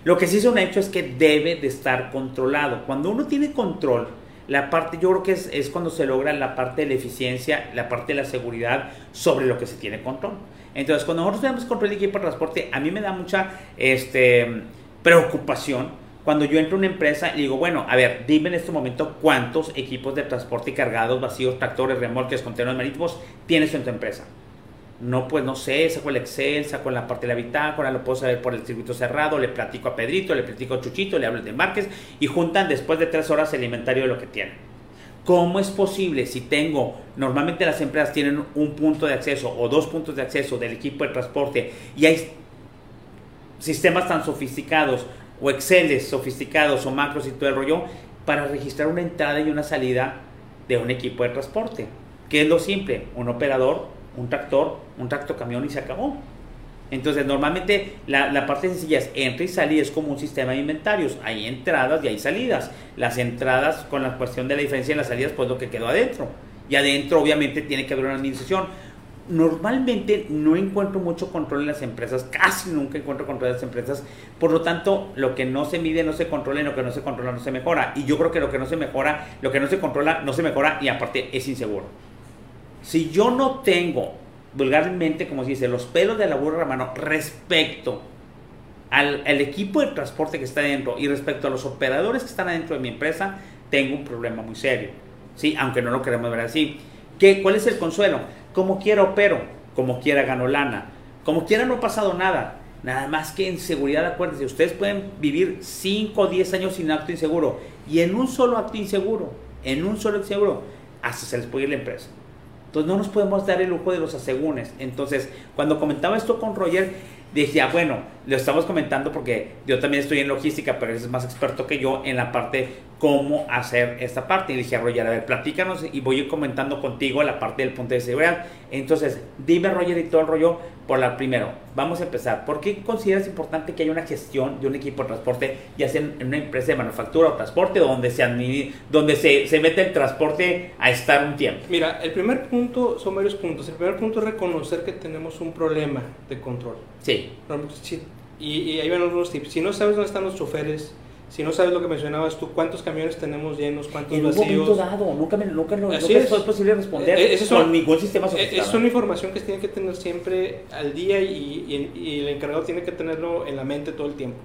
Lo que sí es un hecho es que debe de estar controlado. Cuando uno tiene control, la parte, yo creo que es, es, cuando se logra la parte de la eficiencia, la parte de la seguridad sobre lo que se tiene control. Entonces, cuando nosotros tenemos control de equipo de transporte, a mí me da mucha este, preocupación cuando yo entro a una empresa y digo, bueno, a ver, dime en este momento cuántos equipos de transporte cargados, vacíos, tractores, remolques, contenedores marítimos tienes en tu empresa no, pues no sé, saco el Excel, saco la parte de la bitácora, lo puedo saber por el circuito cerrado, le platico a Pedrito, le platico a Chuchito, le hablo de embarques y juntan después de tres horas el inventario de lo que tienen. ¿Cómo es posible si tengo, normalmente las empresas tienen un punto de acceso o dos puntos de acceso del equipo de transporte y hay sistemas tan sofisticados o Exceles sofisticados o macros y todo el rollo para registrar una entrada y una salida de un equipo de transporte? ¿Qué es lo simple? Un operador un tractor, un tractocamión y se acabó. Entonces, normalmente la, parte sencilla es entra y salir, es como un sistema de inventarios. Hay entradas y hay salidas. Las entradas, con la cuestión de la diferencia en las salidas, pues lo que quedó adentro. Y adentro, obviamente, tiene que haber una administración. normalmente no encuentro mucho control en las empresas, casi nunca encuentro control en las empresas, por lo tanto, lo que no se mide no se controla y lo que no se controla no se mejora. Y yo creo que lo que no se mejora, lo que no se controla no se mejora y aparte es inseguro. Si yo no tengo, vulgarmente, como se dice, los pelos de la burra mano respecto al, equipo de transporte que está dentro y respecto a los operadores que están adentro de mi empresa, tengo un problema muy serio. ¿Sí? Aunque no lo queremos ver así. ¿Qué, ¿Cuál es el consuelo? Como quiera opero, como quiera gano lana, como quiera no ha pasado nada. Nada más que en seguridad, acuérdense, ustedes pueden vivir 5 o 10 años sin acto inseguro y en un solo acto inseguro, en un solo inseguro, hasta se les puede ir la empresa. Entonces no nos podemos dar el lujo de los asegúnes. Entonces, cuando comentaba esto con Roger, decía, bueno, lo estamos comentando porque yo también estoy en logística, pero él es más experto que yo en la parte cómo hacer esta parte. Y dije a Roger, a ver, platícanos y voy a ir comentando contigo la parte del punto de seguridad. Entonces, dime Roger y todo el rollo por la primero. Vamos a empezar. ¿Por qué consideras importante que haya una gestión de un equipo de transporte, ya sea en una empresa de manufactura o transporte, donde se, donde se, se mete el transporte a estar un tiempo? Mira, el primer punto, son varios puntos. El primer punto es reconocer que tenemos un problema de control. Sí. Y, y ahí van algunos tips. Si no sabes dónde están los choferes, si no sabes lo que mencionabas tú, cuántos camiones tenemos llenos, cuántos en vacíos. En un momento dado, nunca, me, nunca, nunca es. posible responder eh, eh, con ningún sistema sofisticado. Eh, es una información que se tiene que tener siempre al día y, y, el encargado tiene que tenerlo en la mente todo el tiempo.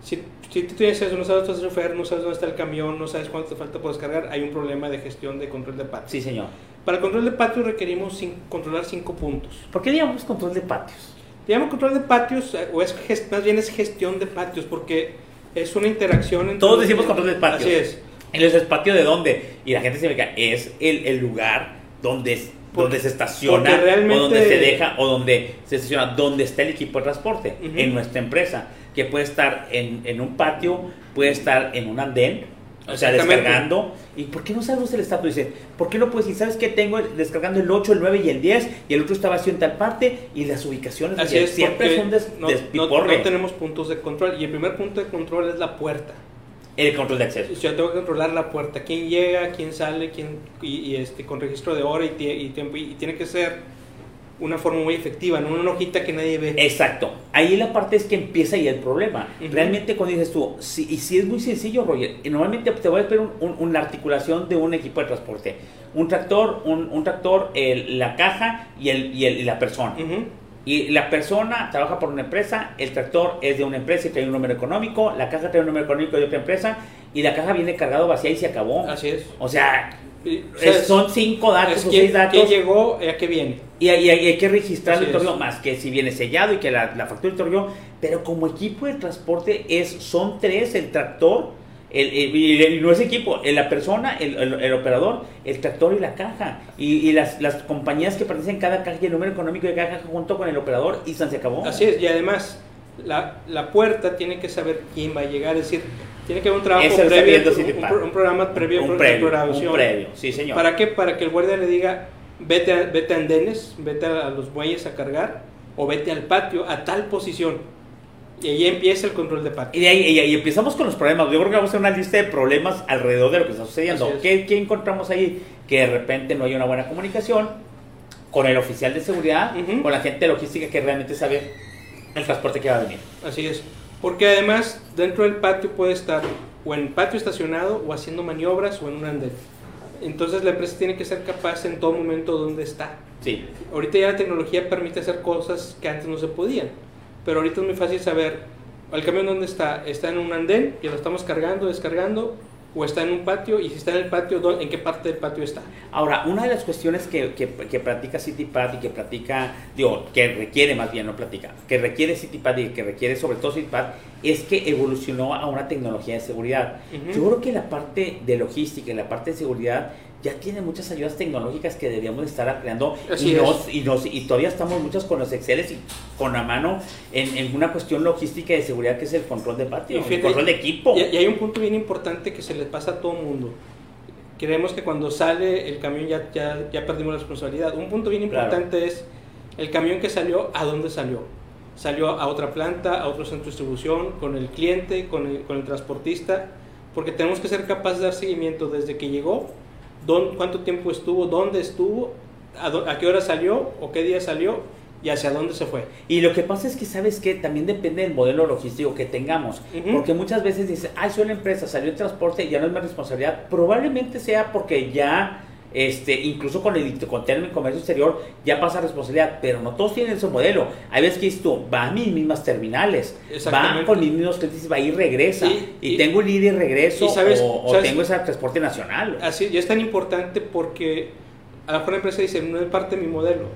Si, si tú tienes eso, no sabes dónde está el chofer, no sabes dónde está el camión, no sabes cuánto te falta por descargar, hay un problema de gestión de control de patios. Sí, señor. Para el control de patios requerimos controlar cinco puntos. ¿Por qué digamos control de patios? Digamos control de patios, o es, más bien es gestión de patios, porque es una interacción entre... Todos decimos control de patio. Así es. ¿El patio de dónde? Y la gente se me cae, es el, el lugar donde, donde se estaciona, o donde se deja, o donde se estaciona, donde está el equipo de transporte, en nuestra empresa, que puede estar en, en un patio, puede estar en un andén, o sea, descargando. ¿Y por qué no sabes el estatus? Dice, ¿por qué no puedes decir, sabes qué tengo descargando el 8, el 9 y el 10 y el otro está vacío en tal parte y las ubicaciones Así es, siempre son des, no, no, tenemos puntos de control y el primer punto de control es la puerta. El control de acceso. Yo tengo que controlar la puerta, quién llega, quién sale, quién y, este con registro de hora y, y tiempo. Y tiene que ser una forma muy efectiva, no una hojita que nadie ve. Exacto. Ahí la parte es que empieza ahí el problema. Realmente cuando dices tú, si, y si es muy sencillo, Roger, normalmente te voy a esperar una articulación de un equipo de transporte. Un tractor, un, tractor, la caja y, el, y, la persona. Y la persona trabaja por una empresa, el tractor es de una empresa y trae un número económico, la caja trae un número económico de otra empresa y la caja viene cargado vacía y se acabó. Así es. O sea, son cinco datos o seis datos. ¿Qué llegó? ¿A qué viene? Y, hay que registrar el torneo, más que si viene sellado y que la, factura del torneo. Pero como equipo de transporte es son tres, el tractor, el, y no es equipo, la persona, el, operador, el tractor y la caja. Y, las, las, compañías que pertenecen cada caja y el número económico de cada caja junto con el operador y se acabó. Así es, y además la, la puerta tiene que saber quién va a llegar, es decir, tiene que haber un trabajo previo, un, programa previo, un previo, un previo, sí señor. ¿Para qué? Para que el guardia le diga, vete a, vete a andenes, vete a, los bueyes a cargar, o vete al patio a tal posición. Y ahí empieza el control de patio. Y, ahí, y, empezamos con los problemas. Yo creo que vamos a hacer una lista de problemas alrededor de lo que está sucediendo. ¿Qué, ¿Qué, encontramos ahí? Que de repente no hay una buena comunicación con el oficial de seguridad, con la gente logística que realmente sabe el transporte que va a venir. Así es. Porque además dentro del patio puede estar o en patio estacionado o haciendo maniobras o en un andén. Entonces la empresa tiene que ser capaz en todo momento donde está. Sí. Ahorita ya la tecnología permite hacer cosas que antes no se podían. Pero ahorita es muy fácil saber el camión dónde está. Está en un andén y lo estamos cargando, descargando o está en un patio y si está en el patio, ¿en qué parte del patio está? Ahora, una de las cuestiones que, que, que practica CityPad y que practica, digo, que requiere más bien, no platica, que requiere CityPad y que requiere sobre todo CityPad es que evolucionó a una tecnología de seguridad. Yo creo que la parte de logística y la parte de seguridad ya tiene muchas ayudas tecnológicas que deberíamos estar creando y, nos, y, nos, y, todavía estamos muchas con los Exceles y con la mano en, en, una cuestión logística de seguridad que es el control de patio, el control de equipo. Y, hay un punto bien importante que se le pasa a todo el mundo. Creemos que cuando sale el camión ya, ya, ya perdimos la responsabilidad. Un punto bien importante es el camión que salió, ¿a dónde salió? Salió a otra planta, a otro centro de distribución, con el cliente, con el, con el transportista, porque tenemos que ser capaces de dar seguimiento desde que llegó cuánto tiempo estuvo, dónde estuvo a, qué hora salió o qué día salió y hacia dónde se fue. Y lo que pasa es que, ¿sabes que También depende del modelo logístico que tengamos. Porque muchas veces dice, ay, soy la empresa, salió el transporte y ya no es mi responsabilidad. Probablemente sea porque ya este, incluso con el con el comercio exterior ya pasa responsabilidad, pero no todos tienen ese modelo. Hay veces que esto va a mis mismas terminales, va con mis mismos clientes, va y regresa. y, tengo un ida y regreso o, tengo ese transporte nacional. Así, y es tan importante porque a la mejor la empresa dice, no es parte de mi modelo,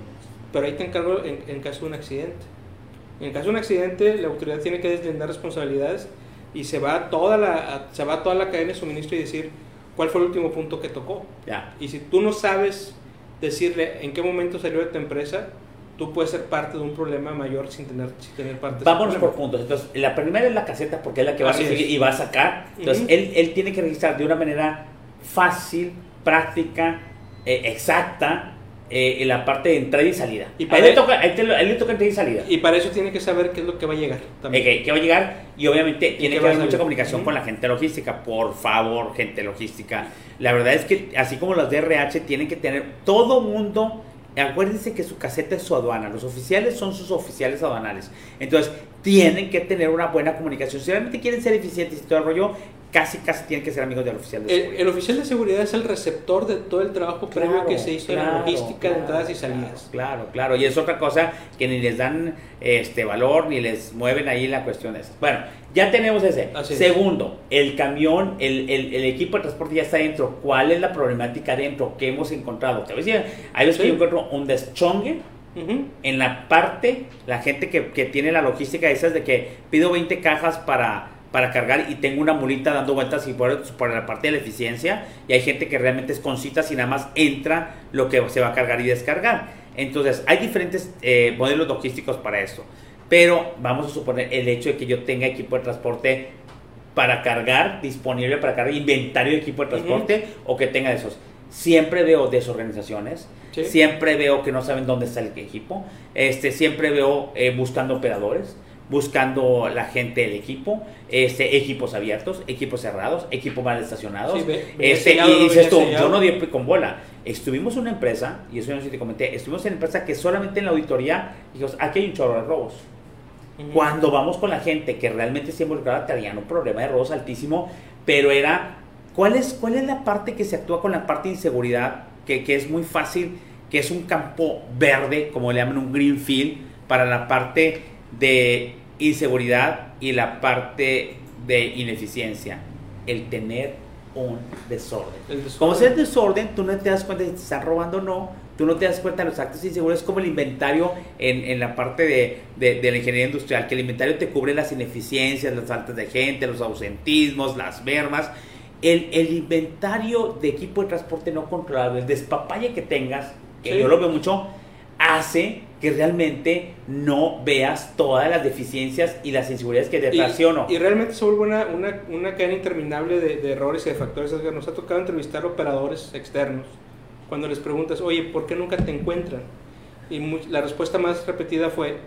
pero ahí te encargo en, caso de un accidente. En caso de un accidente, la autoridad tiene que deslindar responsabilidades y se va toda la, se va toda la cadena de suministro y decir, cuál fue el último punto que tocó. Ya. Y si tú no sabes decirle en qué momento salió de tu empresa, tú puedes ser parte de un problema mayor sin tener, sin tener parte Vámonos por puntos. Entonces, la primera es la caseta porque es la que va a recibir y va a sacar. Entonces, él, él, tiene que registrar de una manera fácil, práctica, eh, exacta eh, en la parte de entrada y salida. Y para a, él le toca, le toca entrada y salida. Y para eso tiene que saber qué es lo que va a llegar. También. ¿Qué va a llegar? Y obviamente tiene que haber mucha comunicación con la gente logística. Por favor, gente logística. La verdad es que así como los DRH tienen que tener todo mundo acuérdense que su caseta es su aduana, los oficiales son sus oficiales aduanales. Entonces, tienen que tener una buena comunicación. Si realmente quieren ser eficientes y todo el rollo, casi, casi tienen que ser amigos del oficial de seguridad. El, oficial de seguridad es el receptor de todo el trabajo previo que se hizo en la logística de entradas y salidas. Claro, claro, y es otra cosa que ni les dan este valor ni les mueven ahí la cuestión de Bueno, ya tenemos ese. Segundo, el camión, el, el, equipo de transporte ya está dentro. ¿Cuál es la problemática dentro? ¿Qué hemos encontrado? Te voy a decir, hay veces que yo encuentro un deschongue en la parte, la gente que, que tiene la logística esas de que pido 20 cajas para para cargar y tengo una mulita dando vueltas y por, por, la parte de la eficiencia y hay gente que realmente es con citas y nada más entra lo que se va a cargar y descargar. Entonces hay diferentes eh, modelos logísticos para esto. Pero vamos a suponer el hecho de que yo tenga equipo de transporte para cargar, disponible para cargar, inventario de equipo de transporte o que tenga esos. Siempre veo desorganizaciones, siempre veo que no saben dónde está el equipo, este, siempre veo eh, buscando operadores buscando la gente del equipo, este, equipos abiertos, equipos cerrados, equipos mal estacionados. este, y dices tú, yo no di con bola. Estuvimos en una empresa, y eso no sé si te comenté, estuvimos en una empresa que solamente en la auditoría dijimos, aquí hay un chorro de robos. Cuando vamos con la gente que realmente se involucraba, tenían un problema de robos altísimo, pero era, ¿cuál es, cuál es la parte que se actúa con la parte de inseguridad? Que, que es muy fácil, que es un campo verde, como le llaman un green field, para la parte de inseguridad y la parte de ineficiencia, el tener un desorden. Como si es desorden, tú no te das cuenta si te están robando o no, tú no te das cuenta de los actos inseguros, es como el inventario en, en la parte de, de, la ingeniería industrial, que el inventario te cubre las ineficiencias, las faltas de gente, los ausentismos, las mermas. El, el inventario de equipo de transporte no controlado, el despapalle que tengas, que yo lo veo mucho, hace que realmente no veas todas las deficiencias y las inseguridades que te traiciono. Y, realmente se vuelve una, una, una cadena interminable de, de, errores y de factores. Nos ha tocado entrevistar operadores externos cuando les preguntas, oye, ¿por qué nunca te encuentran? Y la respuesta más repetida fue,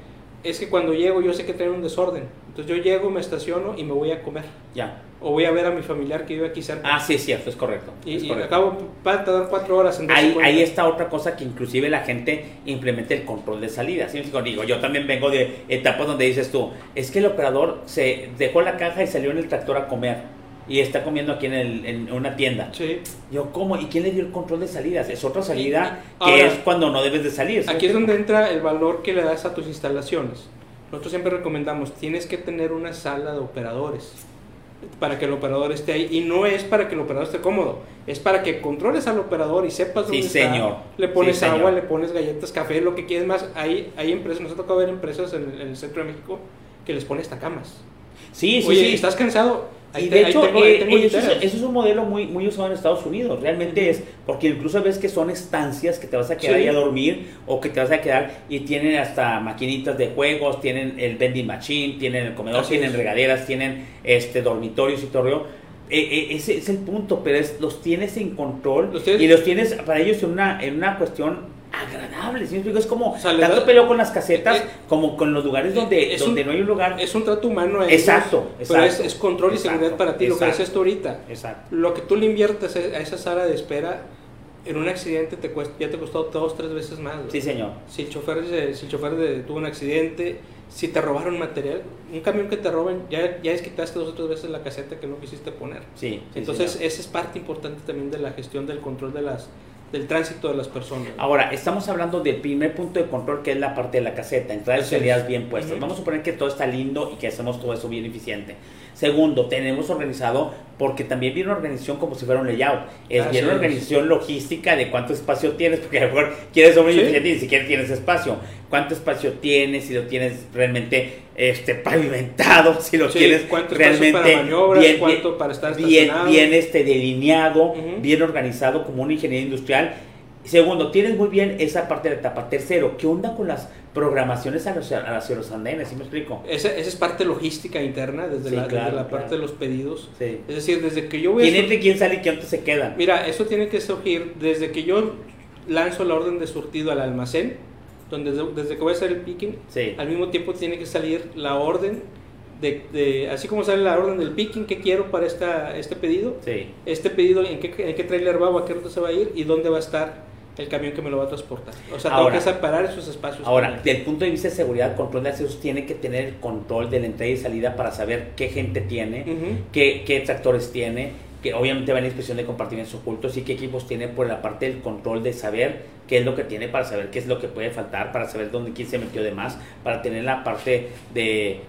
es que cuando llego yo sé que tienen un desorden. Entonces yo llego, me estaciono y me voy a comer. Ya. O voy a ver a mi familiar que vive aquí cerca. Ah, sí, es cierto, es correcto. Y, acabo, va a tardar cuatro horas en ahí, ahí está otra cosa que inclusive la gente implementa el control de salida. ¿sí? Digo, yo también vengo de etapas donde dices tú, es que el operador se dejó la caja y salió en el tractor a comer y está comiendo aquí en, el, en una tienda. Sí. Yo, ¿cómo? ¿Y quién le dio el control de salidas? Es otra salida que es cuando no debes de salir. Aquí es donde entra el valor que le das a tus instalaciones. Nosotros siempre recomendamos, tienes que tener una sala de operadores para que el operador esté ahí. Y no es para que el operador esté cómodo, es para que controles al operador y sepas dónde sí, señor. Le pones agua, le pones galletas, café, lo que quieres más. Hay, hay empresas, nos ha tocado ver empresas en, en el centro de México que les pones hasta camas. Sí, sí, Oye, ¿estás cansado? Y de hecho, eh, eso, es, un modelo muy, muy usado en Estados Unidos. Realmente es porque incluso ves que son estancias que te vas a quedar ahí a dormir o que te vas a quedar y tienen hasta maquinitas de juegos, tienen el vending machine, tienen el comedor, tienen regaderas, tienen este dormitorios y todo. Eh, eh, ese es el punto, pero es, los tienes en control y los tienes para ellos en una, en una cuestión agradable. Es como tanto peleo con las casetas eh, como con los lugares donde, donde no hay un lugar. Es un trato humano. exacto, Pero es, control y seguridad para ti, lo que es esto ahorita. Exacto. Lo que tú le inviertes a esa sala de espera en un accidente te cuesta, ya te costó dos, tres veces más. Sí, señor. Si el chofer, si el chofer tuvo un accidente, si te robaron material, un camión que te roban, ya, ya desquitaste dos o tres veces la caseta que no quisiste poner. Sí. Entonces, esa es parte importante también de la gestión del control de las del tránsito de las personas. Ahora, estamos hablando del primer punto de control que es la parte de la caseta, entradas y salidas bien puestas. Vamos a suponer que todo está lindo y que hacemos todo eso bien eficiente. Segundo, tenemos organizado, porque también viene una organización como si fuera un layout. Es bien una organización logística de cuánto espacio tienes, porque a lo mejor quieres muy eficiente y ni siquiera tienes espacio. ¿Cuánto espacio tienes? Si lo tienes realmente este pavimentado, si lo tienes realmente para maniobras, bien, cuánto para estar bien, bien este, delineado, bien organizado como un ingeniero industrial. Segundo, tienes muy bien esa parte de la etapa. Tercero, ¿qué onda con las programaciones a los, hacia los andenes? ¿Sí me explico? Esa, esa es parte logística interna, desde la, la parte de los pedidos. Sí. Es decir, desde que yo voy ¿Quién entra quién sale y quién se queda? Mira, eso tiene que surgir desde que yo lanzo la orden de surtido al almacén, donde desde que voy a hacer el picking, al mismo tiempo tiene que salir la orden de, de, así como sale la orden del picking que quiero para esta, este pedido, este pedido en qué, en qué trailer va o a qué ruta se va a ir y dónde va a estar el camión que me lo va a transportar. O sea, tengo que separar esos espacios. Ahora, desde el punto de vista de seguridad, control de accesos tiene que tener el control de la entrada y salida para saber qué gente tiene, qué, qué tractores tiene, que obviamente va en inspección de compartimentos ocultos y qué equipos tiene por la parte del control de saber qué es lo que tiene para saber qué es lo que puede faltar, para saber dónde quién se metió de más, para tener la parte de,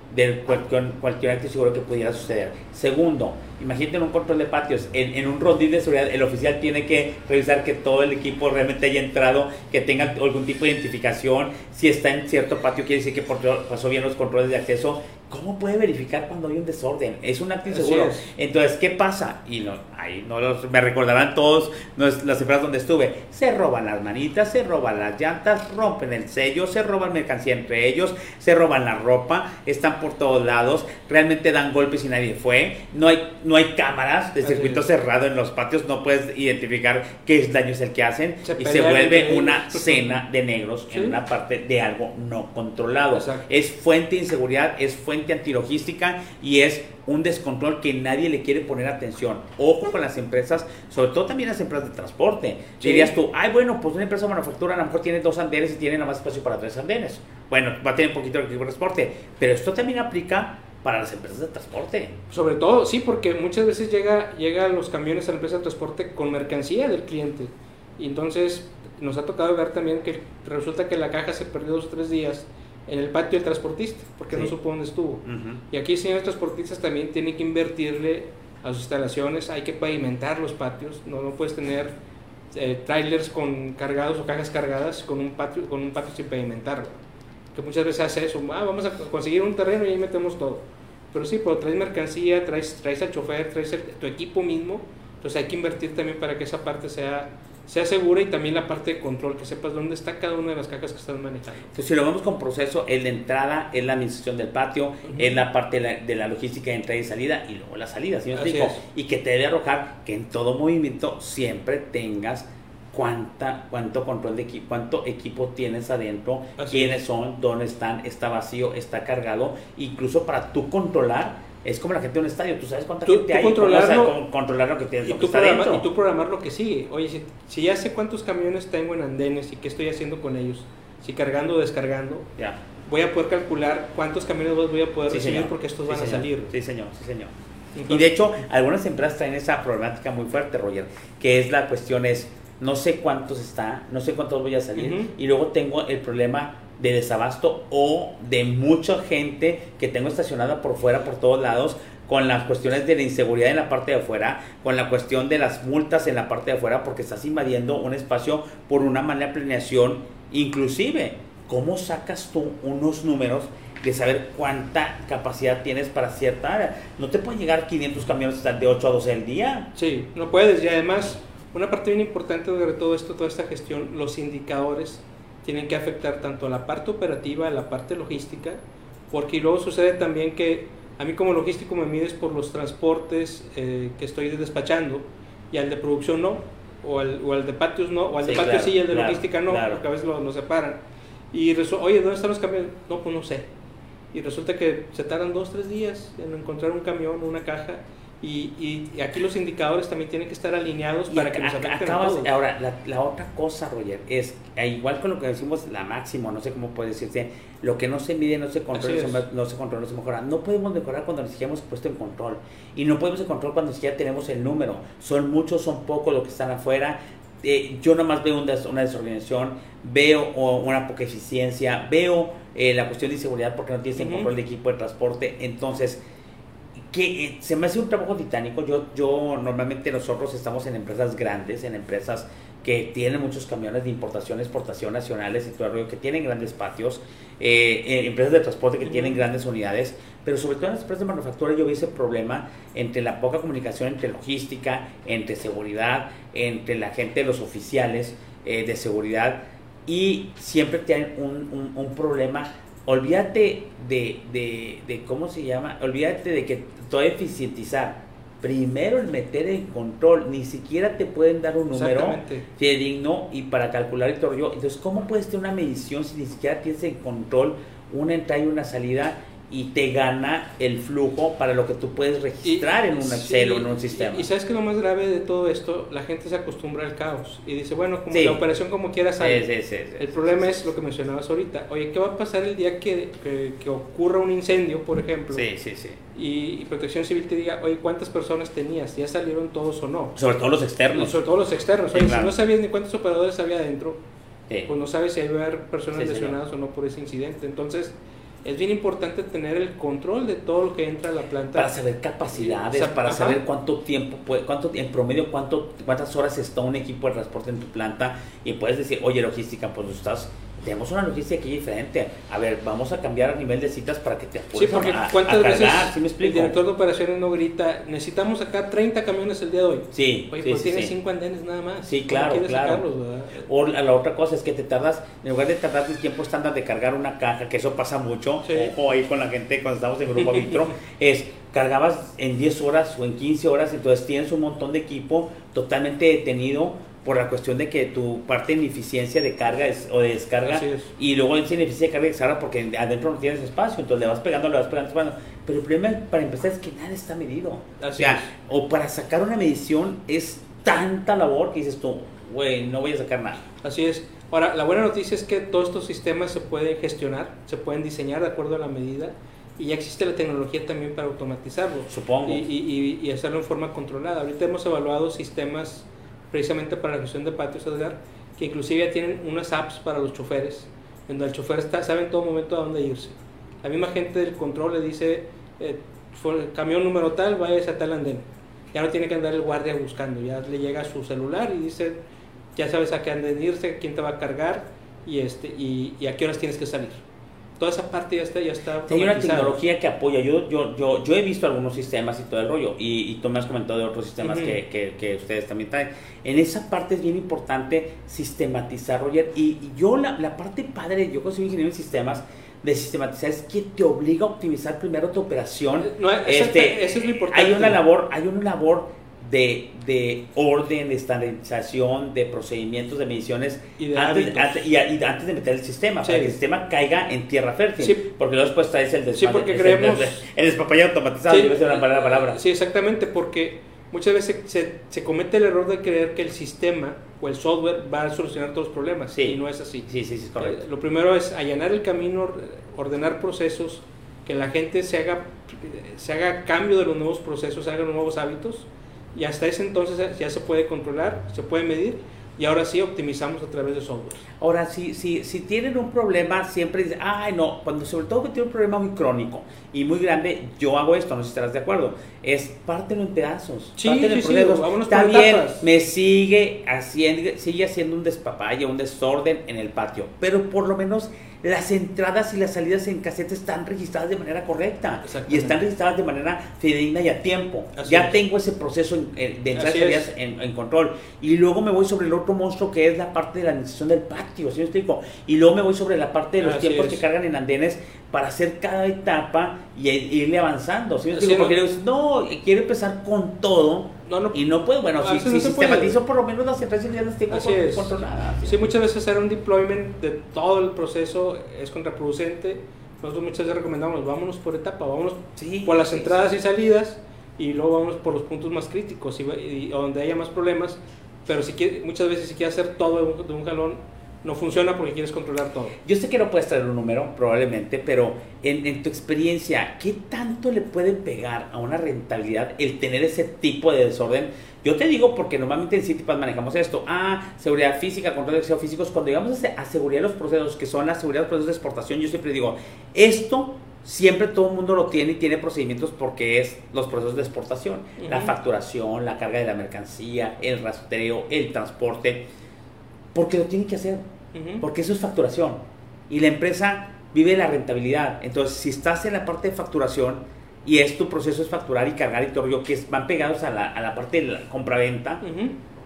cualquier, cualquier acto seguro que pudiera suceder. Segundo, imagínate en un control de patios, en, en, un rondín de seguridad, el oficial tiene que revisar que todo el equipo realmente haya entrado, que tenga algún tipo de identificación, si está en cierto patio quiere decir que pasó bien los controles de acceso. ¿Cómo puede verificar cuando hay un desorden? Es un acto inseguro. Entonces, ¿qué pasa? Y no, ahí no los, me recordarán todos las empresas donde estuve. Se roban las manitas, se roban las llantas, rompen el sello, se roban mercancía entre ellos, se roban la ropa, están por todos lados, realmente dan golpes y nadie fue. No hay no hay cámaras de circuito cerrado en los patios, no puedes identificar qué daño es el que hacen y se vuelve una cena de negros en una parte de algo no controlado. Es fuente de inseguridad, es fuente antilogística y es un descontrol que nadie le quiere poner atención. Ojo con las empresas, sobre todo también las empresas de transporte. Dirías tú, ay, bueno, pues una empresa de manufactura a lo mejor tiene dos andenes y tiene nada más espacio para tres andenes. Bueno, va a tener un poquito de transporte, pero esto también aplica para las empresas de transporte. Sobre todo, sí, porque muchas veces llega, llega los camiones a la empresa de transporte con mercancía del cliente. Y entonces nos ha tocado ver también que resulta que la caja se perdió dos o tres días en el patio del transportista, porque no supo dónde estuvo. Y aquí, señores transportistas, también tienen que invertirle a sus instalaciones, hay que pavimentar los patios, no, no puedes tener eh, trailers con cargados o cajas cargadas con un patio, con un patio sin pavimentarlo que muchas veces hace eso, ah, vamos a conseguir un terreno y ahí metemos todo. Pero sí, pero traes mercancía, traes, traes al chofer, traes tu equipo mismo, entonces hay que invertir también para que esa parte sea, sea segura y también la parte de control, que sepas dónde está cada una de las cajas que estás manejando. Entonces, si lo vemos con proceso, es la entrada, es la administración del patio, es la parte de la, logística de entrada y salida y luego la salida, ¿sí Y que te debe arrojar que en todo movimiento siempre tengas cuánta, cuánto control de equipo, cuánto equipo tienes adentro, quiénes son, dónde están, está vacío, está cargado, incluso para tú controlar. Es como la gente de un estadio, tú sabes cuánta gente hay, controlarlo, controlar lo que tienes, y, tú y tú programar lo que sigue. Oye, si, ya sé cuántos camiones tengo en andenes y qué estoy haciendo con ellos, si cargando o descargando, ya. voy a poder calcular cuántos camiones voy a poder recibir porque estos van a salir. Sí, señor, sí, señor. y de hecho, algunas empresas traen esa problemática muy fuerte, Roger, que es la cuestión es, no sé cuántos está, no sé cuántos voy a salir, y luego tengo el problema de desabasto o de mucha gente que tengo estacionada por fuera, por todos lados, con las cuestiones de la inseguridad en la parte de afuera, con la cuestión de las multas en la parte de afuera, porque estás invadiendo un espacio por una mala planeación, inclusive, ¿cómo sacas tú unos números de saber cuánta capacidad tienes para cierta área? No te pueden llegar 500 camiones de 8 a 12 al día. Sí, no puedes, y además una parte bien importante de todo esto, toda esta gestión, los indicadores tienen que afectar tanto a la parte operativa, a la parte logística, porque luego sucede también que a mí como logístico me mides por los transportes eh, que estoy despachando y al de producción no, o al, o al de patios no, o al de patios sí y al de logística no, porque a veces lo, separan. Y oye, ¿dónde están los camiones? No, pues no sé. Y resulta que se tardan dos, tres días en encontrar un camión, una caja, Y, y, aquí los indicadores también tienen que estar alineados para que nos Ahora, la, la, otra cosa, Roger, es eh, igual con lo que decimos la máxima, no sé cómo puede decirse, lo que no se mide no se controla, no se controla, no se mejora. No podemos mejorar cuando siquiera hemos puesto en control. Y no podemos en control cuando siquiera tenemos el número. Son muchos, son pocos los que están afuera. Eh, yo nomás veo una, una desorganización, veo una poca eficiencia, veo eh, la cuestión de inseguridad porque no tienes en control de equipo de transporte. Entonces, que eh, se me hace un trabajo titánico. Yo, yo normalmente nosotros estamos en empresas grandes, en empresas que tienen muchos camiones de importación, exportación nacionales y todo el rollo, que tienen grandes patios, eh, eh, empresas de transporte que tienen grandes unidades, pero sobre todo en las empresas de manufactura yo vi ese problema entre la poca comunicación entre logística, entre seguridad, entre la gente, los oficiales de seguridad y siempre tienen un, un, un problema olvídate de, de, de, ¿cómo se llama? Olvídate de que todo eficientizar. Primero el meter en control, ni siquiera te pueden dar un número digno y para calcular el torrio. Entonces, ¿cómo puedes tener una medición si ni siquiera tienes en control una entrada y una salida? Y te gana el flujo para lo que tú puedes registrar en un Excel o en un sistema. Y, sabes que lo más grave de todo esto, la gente se acostumbra al caos y dice, bueno, como la operación como quiera sale. el problema es lo que mencionabas ahorita. Oye, ¿qué va a pasar el día que, que, ocurra un incendio, por ejemplo? Sí, sí, sí. Y, Protección Civil te diga, oye, ¿cuántas personas tenías? ¿Ya salieron todos o no? Sobre todo los externos. sobre todo los externos. Oye, si no sabías ni cuántos operadores había adentro, pues no sabes si hay personas lesionadas o no por ese incidente. Entonces es bien importante tener el control de todo lo que entra a la planta. Para saber capacidades, para saber cuánto tiempo, puede, cuánto en promedio, cuánto, cuántas horas está un equipo de transporte en tu planta y puedes decir, oye, logística, pues estás tenemos una logística aquí diferente. A ver, vamos a cambiar a nivel de citas para que te apures Sí, porque ¿cuántas veces me el director de operaciones no grita, necesitamos sacar 30 camiones el día de hoy? Sí. Oye, pues tiene 5 andenes nada más. Sí, claro, claro. o la, otra cosa es que te tardas, en lugar de tardar el tiempo estándar de cargar una caja, que eso pasa mucho, o ahí con la gente cuando estamos en Grupo Vitro, es cargabas en 10 horas o en 15 horas, entonces tienes un montón de equipo totalmente detenido por la cuestión de que tu parte de ineficiencia de carga es, o de descarga y luego en ineficiencia de carga y descarga porque adentro no tienes espacio, entonces le vas pegando, le vas pegando, Pero el problema para empezar es que nada está medido. o sea, o para sacar una medición es tanta labor que dices tú, güey, no voy a sacar nada. Así es. Ahora, la buena noticia es que todos estos sistemas se pueden gestionar, se pueden diseñar de acuerdo a la medida y ya existe la tecnología también para automatizarlo. Supongo. Y, y, y hacerlo en forma controlada. Ahorita hemos evaluado sistemas precisamente para la gestión de patios, Edgar, que inclusive ya tienen unas apps para los choferes, donde el chofer está, sabe en todo momento a dónde irse. La misma gente del control le dice, eh, camión número tal, vaya a tal andén. Ya no tiene que andar el guardia buscando, ya le llega su celular y dice, ya sabes a qué andén irse, quién te va a cargar y, este, y a qué horas tienes que salir toda esa parte ya está, ya está Hay una tecnología que apoya. Yo, yo, yo, yo he visto algunos sistemas y todo el rollo, y, y tú me has comentado de otros sistemas que, que, que, ustedes también traen. En esa parte es bien importante sistematizar, Roger. Y, yo, la, la, parte padre, yo soy ingeniero en sistemas, de sistematizar es que te obliga a optimizar primero tu operación. No, este, eso es lo importante. Hay una labor, hay una labor de, de, orden, de estandarización, de procedimientos, de mediciones y, antes, y, antes, de meter el sistema, para que el sistema caiga en tierra fértil. Porque luego después traes el Sí, porque creemos. El, el, automatizado, sí, una palabra. Sí, exactamente, porque muchas veces se, se, comete el error de creer que el sistema o el software va a solucionar todos los problemas. Sí. Y no es así. Sí, sí, sí, correcto. Eh, lo primero es allanar el camino, ordenar procesos, que la gente se haga, se haga cambio de los nuevos procesos, haga los nuevos hábitos y hasta ese entonces ya se puede controlar, se puede medir y ahora sí optimizamos a través de software. Ahora, si, si, si tienen un problema, siempre dicen, ay no, cuando sobre todo que tiene un problema muy crónico y muy grande, yo hago esto, no sé si estarás de acuerdo, es pártelo en pedazos. Sí, sí, sí, Está bien, me sigue haciendo, sigue haciendo un despapalle, un desorden en el patio, pero por lo menos las entradas y las salidas en caseta están registradas de manera correcta y están registradas de manera fidedigna y a tiempo. ya tengo ese proceso de entradas y salidas en, control. Y luego me voy sobre el otro monstruo que es la parte de la administración del patio, ¿sí me explico? Y luego me voy sobre la parte de los tiempos que cargan en andenes para hacer cada etapa y e, irle avanzando. ¿sí explico? Porque no, quiero empezar con todo no, no, y no puedo, bueno, si, si sistematizo por lo menos las entradas y las tengo controladas. Sí, muchas veces hacer un deployment de todo el proceso es contraproducente. Nosotros muchas veces recomendamos, vámonos por etapa, vámonos por las entradas y salidas y luego vamos por los puntos más críticos y, donde haya más problemas, pero si quiere, muchas veces si quieres hacer todo de un, de un jalón, no funciona porque quieres controlar todo. Yo sé que no puedes traer un número, probablemente, pero en, en, tu experiencia, ¿qué tanto le puede pegar a una rentabilidad el tener ese tipo de desorden? Yo te digo porque normalmente en Citipass manejamos esto. Ah, seguridad física, control de acceso físicos. Cuando llegamos a, seguridad de los procesos, que son la seguridad de los procesos de exportación, yo siempre digo, esto siempre todo el mundo lo tiene y tiene procedimientos porque es los procesos de exportación. La facturación, la carga de la mercancía, el rastreo, el transporte porque lo tiene que hacer, porque eso es facturación. Y la empresa vive la rentabilidad. Entonces, si estás en la parte de facturación y es tu proceso es facturar y cargar y todo, que van pegados a la, a la parte de la compra-venta,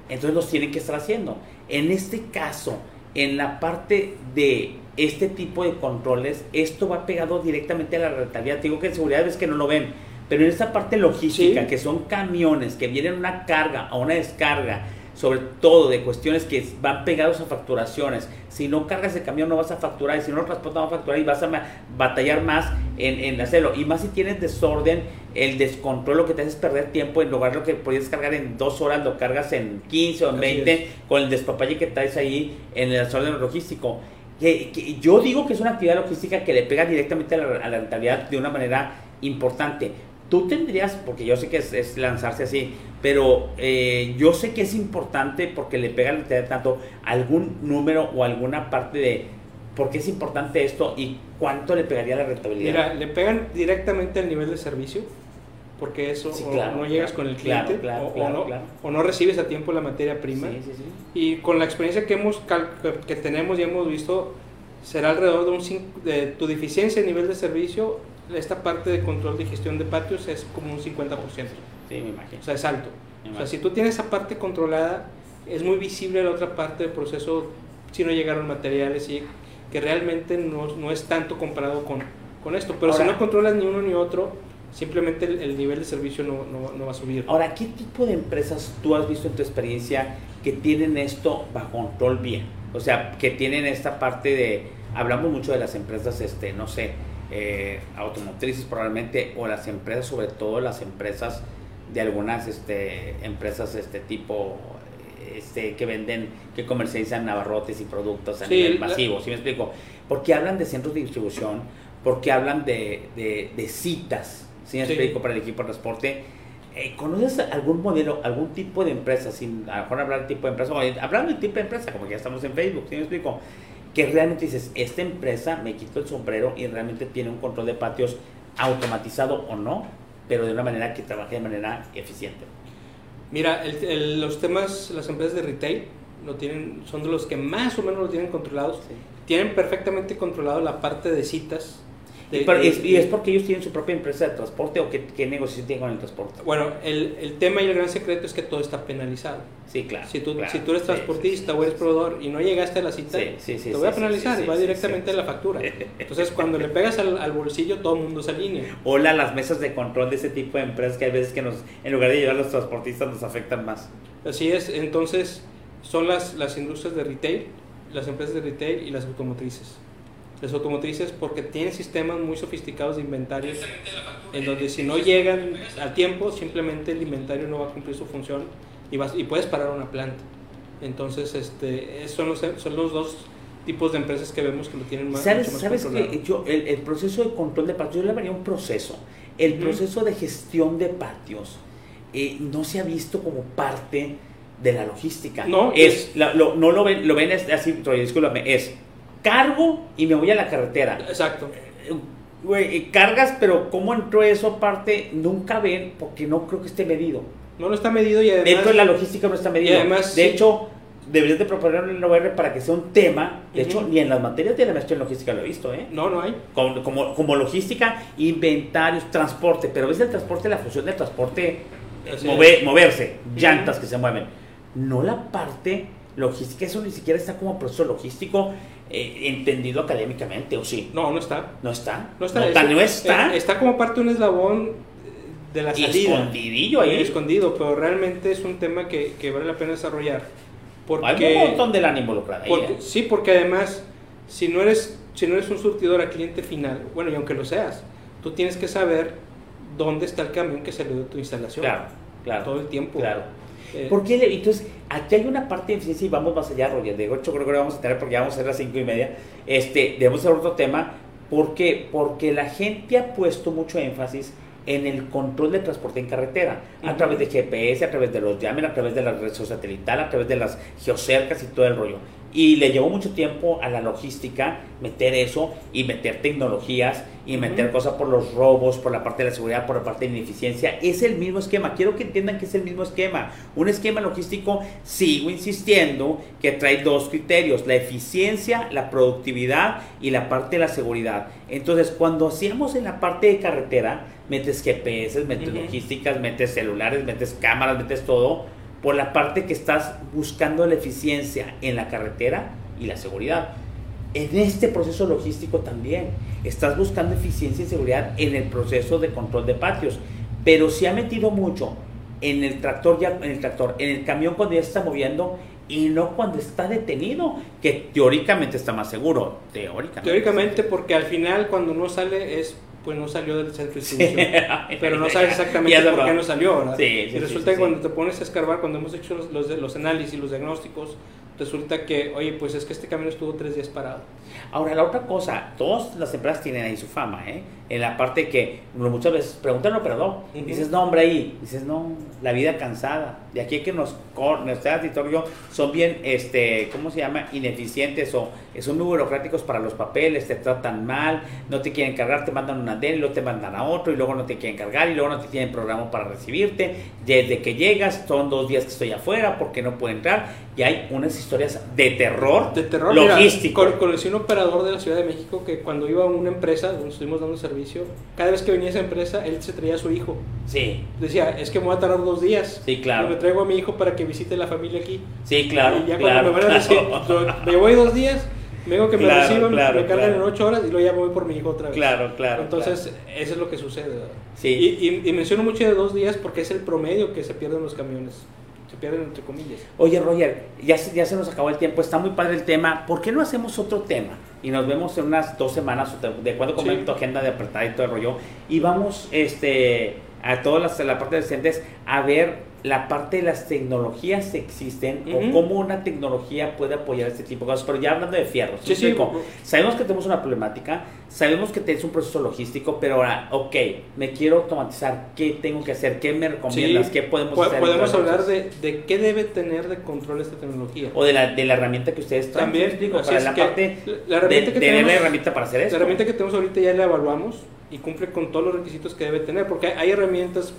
entonces los tienen que estar haciendo. En este caso, en la parte de este tipo de controles, esto va pegado directamente a la rentabilidad. Te digo que en seguridad ves que no lo ven, pero en esta parte logística, que son camiones que vienen una carga a una descarga, sobre todo de cuestiones que van pegados a facturaciones. Si no cargas el camión no vas a facturar, y si no lo transportas no vas a facturar y vas a batallar más en, en, hacerlo. Y más si tienes desorden, el descontrol lo que te hace es perder tiempo, en lugar de lo que podías cargar en dos horas, lo cargas en 15 o en 20 con el despapalle que traes ahí en el desorden logístico. Que, yo digo que es una actividad logística que le pega directamente a la, a la rentabilidad de una manera importante tú tendrías, porque yo sé que es, lanzarse así, pero eh, yo sé que es importante porque le pega tanto algún número o alguna parte de por qué es importante esto y cuánto le pegaría la rentabilidad. Mira, le pegan directamente al nivel de servicio, porque eso no llegas con el cliente o, no, recibes a tiempo la materia prima. y con la experiencia que, hemos, que tenemos y hemos visto, será alrededor de, un, de tu deficiencia a nivel de servicio esta parte de control de gestión de patios es como un 50%. Sí, me imagino. O sea, es alto. O sea, si tú tienes esa parte controlada, es muy visible la otra parte del proceso si no llegaron materiales y que realmente no, no es tanto comparado con, con esto. Pero si no controlas ni uno ni otro, simplemente el, nivel de servicio no, no, no, va a subir. Ahora, ¿qué tipo de empresas tú has visto en tu experiencia que tienen esto bajo control bien? O sea, que tienen esta parte de, hablamos mucho de las empresas, este, no sé, eh, automotrices probablemente o las empresas, sobre todo las empresas de algunas este, empresas este tipo este, que venden, que comercializan navarrotes y productos a nivel masivo, ¿sí me explico? Porque hablan de centros de distribución, porque hablan de, de, citas, ¿sí me explico? Para el equipo de transporte. Eh, ¿Conoces algún modelo, algún tipo de empresa, sin a lo mejor hablar de tipo de empresa, hablando de tipo de empresa, como que ya estamos en Facebook, ¿sí me explico? Que realmente dices, esta empresa me quito el sombrero y realmente tiene un control de patios automatizado o no, pero de una manera que trabaje de manera eficiente. Mira, los temas, las empresas de retail lo tienen, son de los que más o menos lo tienen controlados. Tienen perfectamente controlado la parte de citas, y, es, porque ellos tienen su propia empresa de transporte o qué, qué negociación tienen con el transporte? Bueno, el, el, tema y el gran secreto es que todo está penalizado. Sí, claro. Si tú, si tú eres transportista o eres proveedor y no llegaste a la cita, te voy a penalizar y va directamente a la factura. Entonces, cuando le pegas al, al, bolsillo, todo el mundo se alinea. Hola, las mesas de control de ese tipo de empresas que hay veces que nos, en lugar de llevar a los transportistas, nos afectan más. Así es, entonces son las, las industrias de retail, las empresas de retail y las automotrices las automotrices porque tienen sistemas muy sofisticados de inventarios en donde si no llegan a tiempo simplemente el inventario no va a cumplir su función y, vas, y puedes parar una planta. Entonces, este, son, los, son los dos tipos de empresas que vemos que lo tienen más. ¿Sabes, ¿sabes que yo, el, el, proceso de control de patios, yo le llamaría un proceso. El proceso de gestión de patios eh, no se ha visto como parte de la logística. No, es, lo, no lo ven, lo ven así, discúlpame, es cargo y me voy a la carretera. Exacto. Güey, cargas, pero ¿cómo entró eso aparte? Nunca ven porque no creo que esté medido. No, no está medido y además... Dentro de la logística no está medido. además, de hecho, deberías de proponer un OR para que sea un tema. De hecho, ni en las materias de la maestría en logística lo he visto, ¿eh? No, no hay. Como, como, logística, inventarios, transporte. Pero ves el transporte, la función del transporte, moverse, llantas que se mueven. No la parte logística, eso ni siquiera está como proceso logístico eh, entendido académicamente, ¿o sí? No, no está. ¿No está? No está. No, está. Está como parte de un eslabón de la salida. Escondidillo ahí. Escondido, pero realmente es un tema que, que vale la pena desarrollar. Porque, Hay un montón de lana involucrada ahí. ¿eh? Sí, porque además, si no, eres, si no eres un surtidor a cliente final, bueno, y aunque lo seas, tú tienes que saber dónde está el camión que salió de tu instalación. Claro, claro. Todo el tiempo. Claro. Eh, ¿Por qué? Entonces, aquí hay una parte de eficiencia y vamos más allá, Roger. De hecho, creo que lo vamos a tener porque ya vamos a ser las cinco y media. Este, debemos hacer otro tema. ¿Por qué? Porque la gente ha puesto mucho énfasis en el control de transporte en carretera, a través de GPS, a través de los llamen, a través de la red satelital, a través de las geocercas y todo el rollo. Y le llevó mucho tiempo a la logística meter eso y meter tecnologías y meter cosas por los robos, por la parte de la seguridad, por la parte de la ineficiencia. Es el mismo esquema. Quiero que entiendan que es el mismo esquema. Un esquema logístico, sigo insistiendo, que trae dos criterios, la eficiencia, la productividad y la parte de la seguridad. Entonces, cuando hacíamos en la parte de carretera, metes GPS, metes logísticas, metes celulares, metes cámaras, metes todo por la parte que estás buscando la eficiencia en la carretera y la seguridad. En este proceso logístico también estás buscando eficiencia y seguridad en el proceso de control de patios, pero se ha metido mucho en el tractor ya en el tractor, en el camión cuando ya se está moviendo y no cuando está detenido, que teóricamente está más seguro, teóricamente. Teóricamente porque al final cuando uno sale es pues no salió del centro de distribución. pero no sabes exactamente por qué no salió, y resulta que cuando te pones a escarbar, cuando hemos hecho los, los, los análisis, los diagnósticos, resulta que, oye, pues es que este camión estuvo tres días parado. Ahora, la otra cosa, todas las empresas tienen ahí su fama, ¿eh? En la parte que muchas veces preguntan al operador, dices, no, hombre, ahí, dices, no, la vida cansada, de aquí que nos, nuestro auditorio son bien, este, ¿cómo se llama? Ineficientes o son muy burocráticos para los papeles, te tratan mal, no te quieren cargar, te mandan una DEL, luego te mandan a otro y luego no te quieren cargar y luego no te tienen programa para recibirte. Desde que llegas, son dos días que estoy afuera porque no puedo entrar y hay unas historias de terror, de terror logístico. conocí un operador de la Ciudad de México que cuando iba a una empresa donde estuvimos dando servicio, cada vez que venía a esa empresa, él se traía a su hijo. Sí. Decía, es que me voy a tardar dos días. Sí, claro. Y me traigo a mi hijo para que visite la familia aquí. Sí, claro. Y ya cuando me van a decir, me voy dos días, vengo que me reciban, me cargan en ocho horas y luego ya voy por mi hijo otra vez. Claro, claro. Entonces, eso es lo que sucede. Sí. Y, y, menciono mucho de dos días porque es el promedio que se pierden los camiones se pierden entre comillas. Oye, Roger, ya se, ya se nos acabó el tiempo, está muy padre el tema. ¿Por qué no hacemos otro tema? Y nos vemos en unas dos semanas, de acuerdo con tu agenda de apretar y todo el rollo. Y vamos este, a todas las, la parte de docentes a ver la parte de las tecnologías existen o cómo una tecnología puede apoyar este tipo de cosas. Pero ya hablando de fierros, sí, sí, sabemos que tenemos una problemática, sabemos que tienes un proceso logístico, pero ahora, ok, me quiero automatizar, ¿qué tengo que hacer? ¿Qué me recomiendas? ¿Qué podemos hacer? Podemos hablar de, de, qué debe tener de control esta tecnología. O de la, de la herramienta que ustedes traen. También, explico, para la parte la de, que tenemos, la herramienta para hacer eso. La herramienta que tenemos ahorita ya la evaluamos y cumple con todos los requisitos que debe tener, porque hay herramientas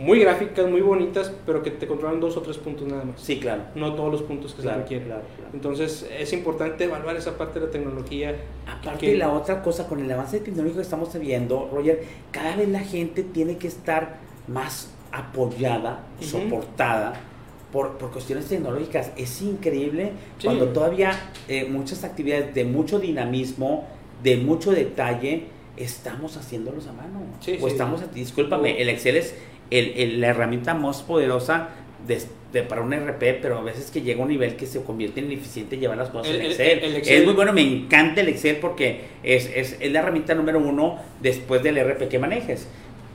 muy gráficas, muy bonitas, pero que te controlan dos o tres puntos nada más. Sí, claro. No todos los puntos que se requieren. Claro, Entonces es importante evaluar esa parte de la tecnología. Aparte de la otra cosa, con el avance tecnológico que estamos viendo, Roger, cada vez la gente tiene que estar más apoyada, soportada. Por, por, cuestiones tecnológicas. Es increíble cuando todavía eh, muchas actividades de mucho dinamismo, de mucho detalle, estamos haciéndolos a mano. o estamos, discúlpame, el Excel es el, la herramienta más poderosa de, para un RP, pero a veces que llega a un nivel que se convierte en ineficiente llevar las cosas en Excel. Es muy bueno, me encanta el Excel porque es, es, es, la herramienta número uno después del RP que manejes.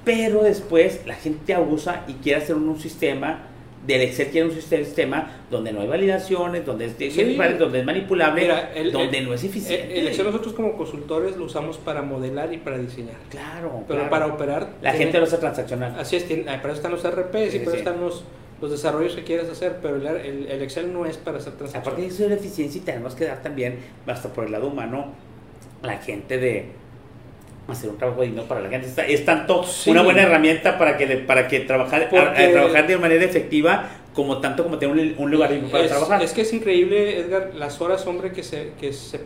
Pero después la gente abusa y quiere hacer un, sistema del Excel quiere un sistema donde no hay validaciones, donde es, donde es manipulable, donde no es eficiente. El Excel nosotros como consultores lo usamos para modelar y para diseñar. Claro. Pero para operar... La gente lo hace transaccional. Así es, para eso están los RPs y para eso están los, los desarrollos que quieres hacer, pero el, el, Excel no es para hacer transaccional. Aparte de eso de la eficiencia y tenemos que dar también, hasta por el lado humano, la gente de hacer un trabajo digno para la gente. Es tanto una buena herramienta para que, para que trabajar, trabajar de manera efectiva como tanto como tener un, lugar digno para trabajar. Es que es increíble, Edgar, las horas, hombre, que se, que se,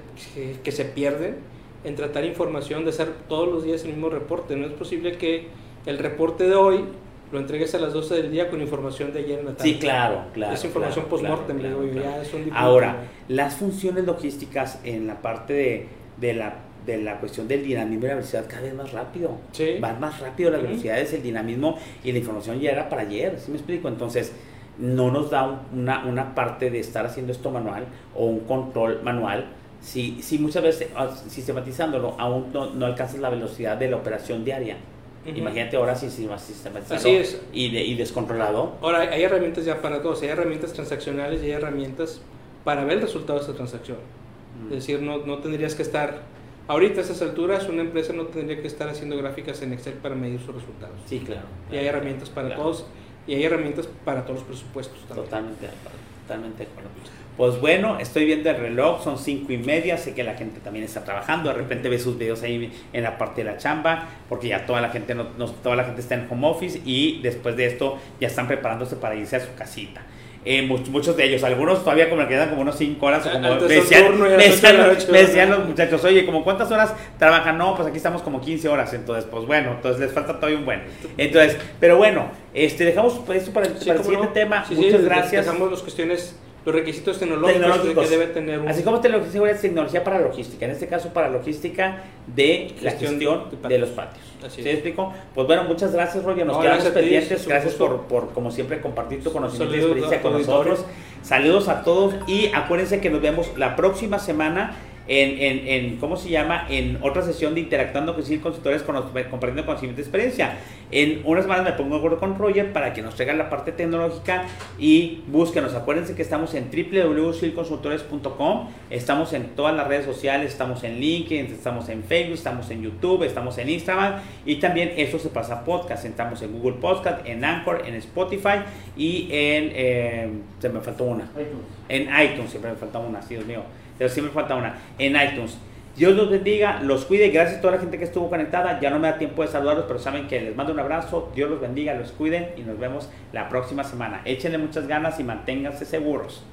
que, se pierden en tratar información, de hacer todos los días el mismo reporte. No es posible que el reporte de hoy lo entregues a las 12 del día con información de ayer en la tarde. Sí, claro, claro. Es información post-mortem, Ahora, las funciones logísticas en la parte de, de la de la cuestión del dinamismo y la velocidad cada vez más rápido. Sí. Van más rápido las velocidades, el dinamismo y la información ya era para ayer, ¿sí me explico? Entonces, no nos da una, una parte de estar haciendo esto manual o un control manual si, si muchas veces, ah, sistematizándolo, aún no, no alcanzas la velocidad de la operación diaria. Imagínate ahora sí, sí más sistematizado Así es. Y, y descontrolado. Ahora hay herramientas ya para todos, hay herramientas transaccionales y hay herramientas para ver el resultado de esa transacción. Es decir, no, no tendrías que estar Ahorita a esas alturas una empresa no tendría que estar haciendo gráficas en Excel para medir sus resultados. Sí, claro. Y hay herramientas para todos y hay herramientas para todos los presupuestos. También. Totalmente totalmente de acuerdo. Pues bueno, estoy viendo el reloj, son cinco y media, sé que la gente también está trabajando, de repente ve sus videos ahí en la parte de la chamba, porque ya toda la gente no, toda la gente está en home office y después de esto ya están preparándose para irse a su casita. Eh, muchos de ellos, algunos todavía como quedan como unos 5 horas, o como me decían, los muchachos, oye, como cuántas horas trabajan, no, pues aquí estamos como 15 horas, entonces, pues bueno, entonces les falta todavía un buen. Entonces, pero bueno, este dejamos esto para el, siguiente tema, muchas gracias. Dejamos las cuestiones los requisitos tecnológicos, que debe tener Así como tecnología, tecnología para logística, en este caso para logística de la gestión de, los patios. Así ¿Sí explico? Pues bueno, muchas gracias, Roger. Nos quedamos pendientes. Gracias por, por, como siempre, compartir tu conocimiento y experiencia con nosotros. Saludos a todos y acuérdense que nos vemos la próxima semana en, en, en, ¿cómo se llama? En otra sesión de Interactuando con consultores con, compartiendo conocimiento y experiencia. En unas semanas me pongo de acuerdo con Roger para que nos traiga la parte tecnológica y búsquenos. Acuérdense que estamos en www.silconsultores.com, estamos en todas las redes sociales, estamos en LinkedIn, estamos en Facebook, estamos en YouTube, estamos en Instagram y también eso se pasa a podcast. Estamos en Google Podcast, en Anchor, en Spotify y en... Eh, se me faltó una. En iTunes, siempre me falta una, Dios mío pero siempre falta una, en iTunes. Dios los bendiga, los cuide. Gracias a toda la gente que estuvo conectada. Ya no me da tiempo de saludarlos, pero saben que les mando un abrazo. Dios los bendiga, los cuiden y nos vemos la próxima semana. Échenle muchas ganas y manténganse seguros.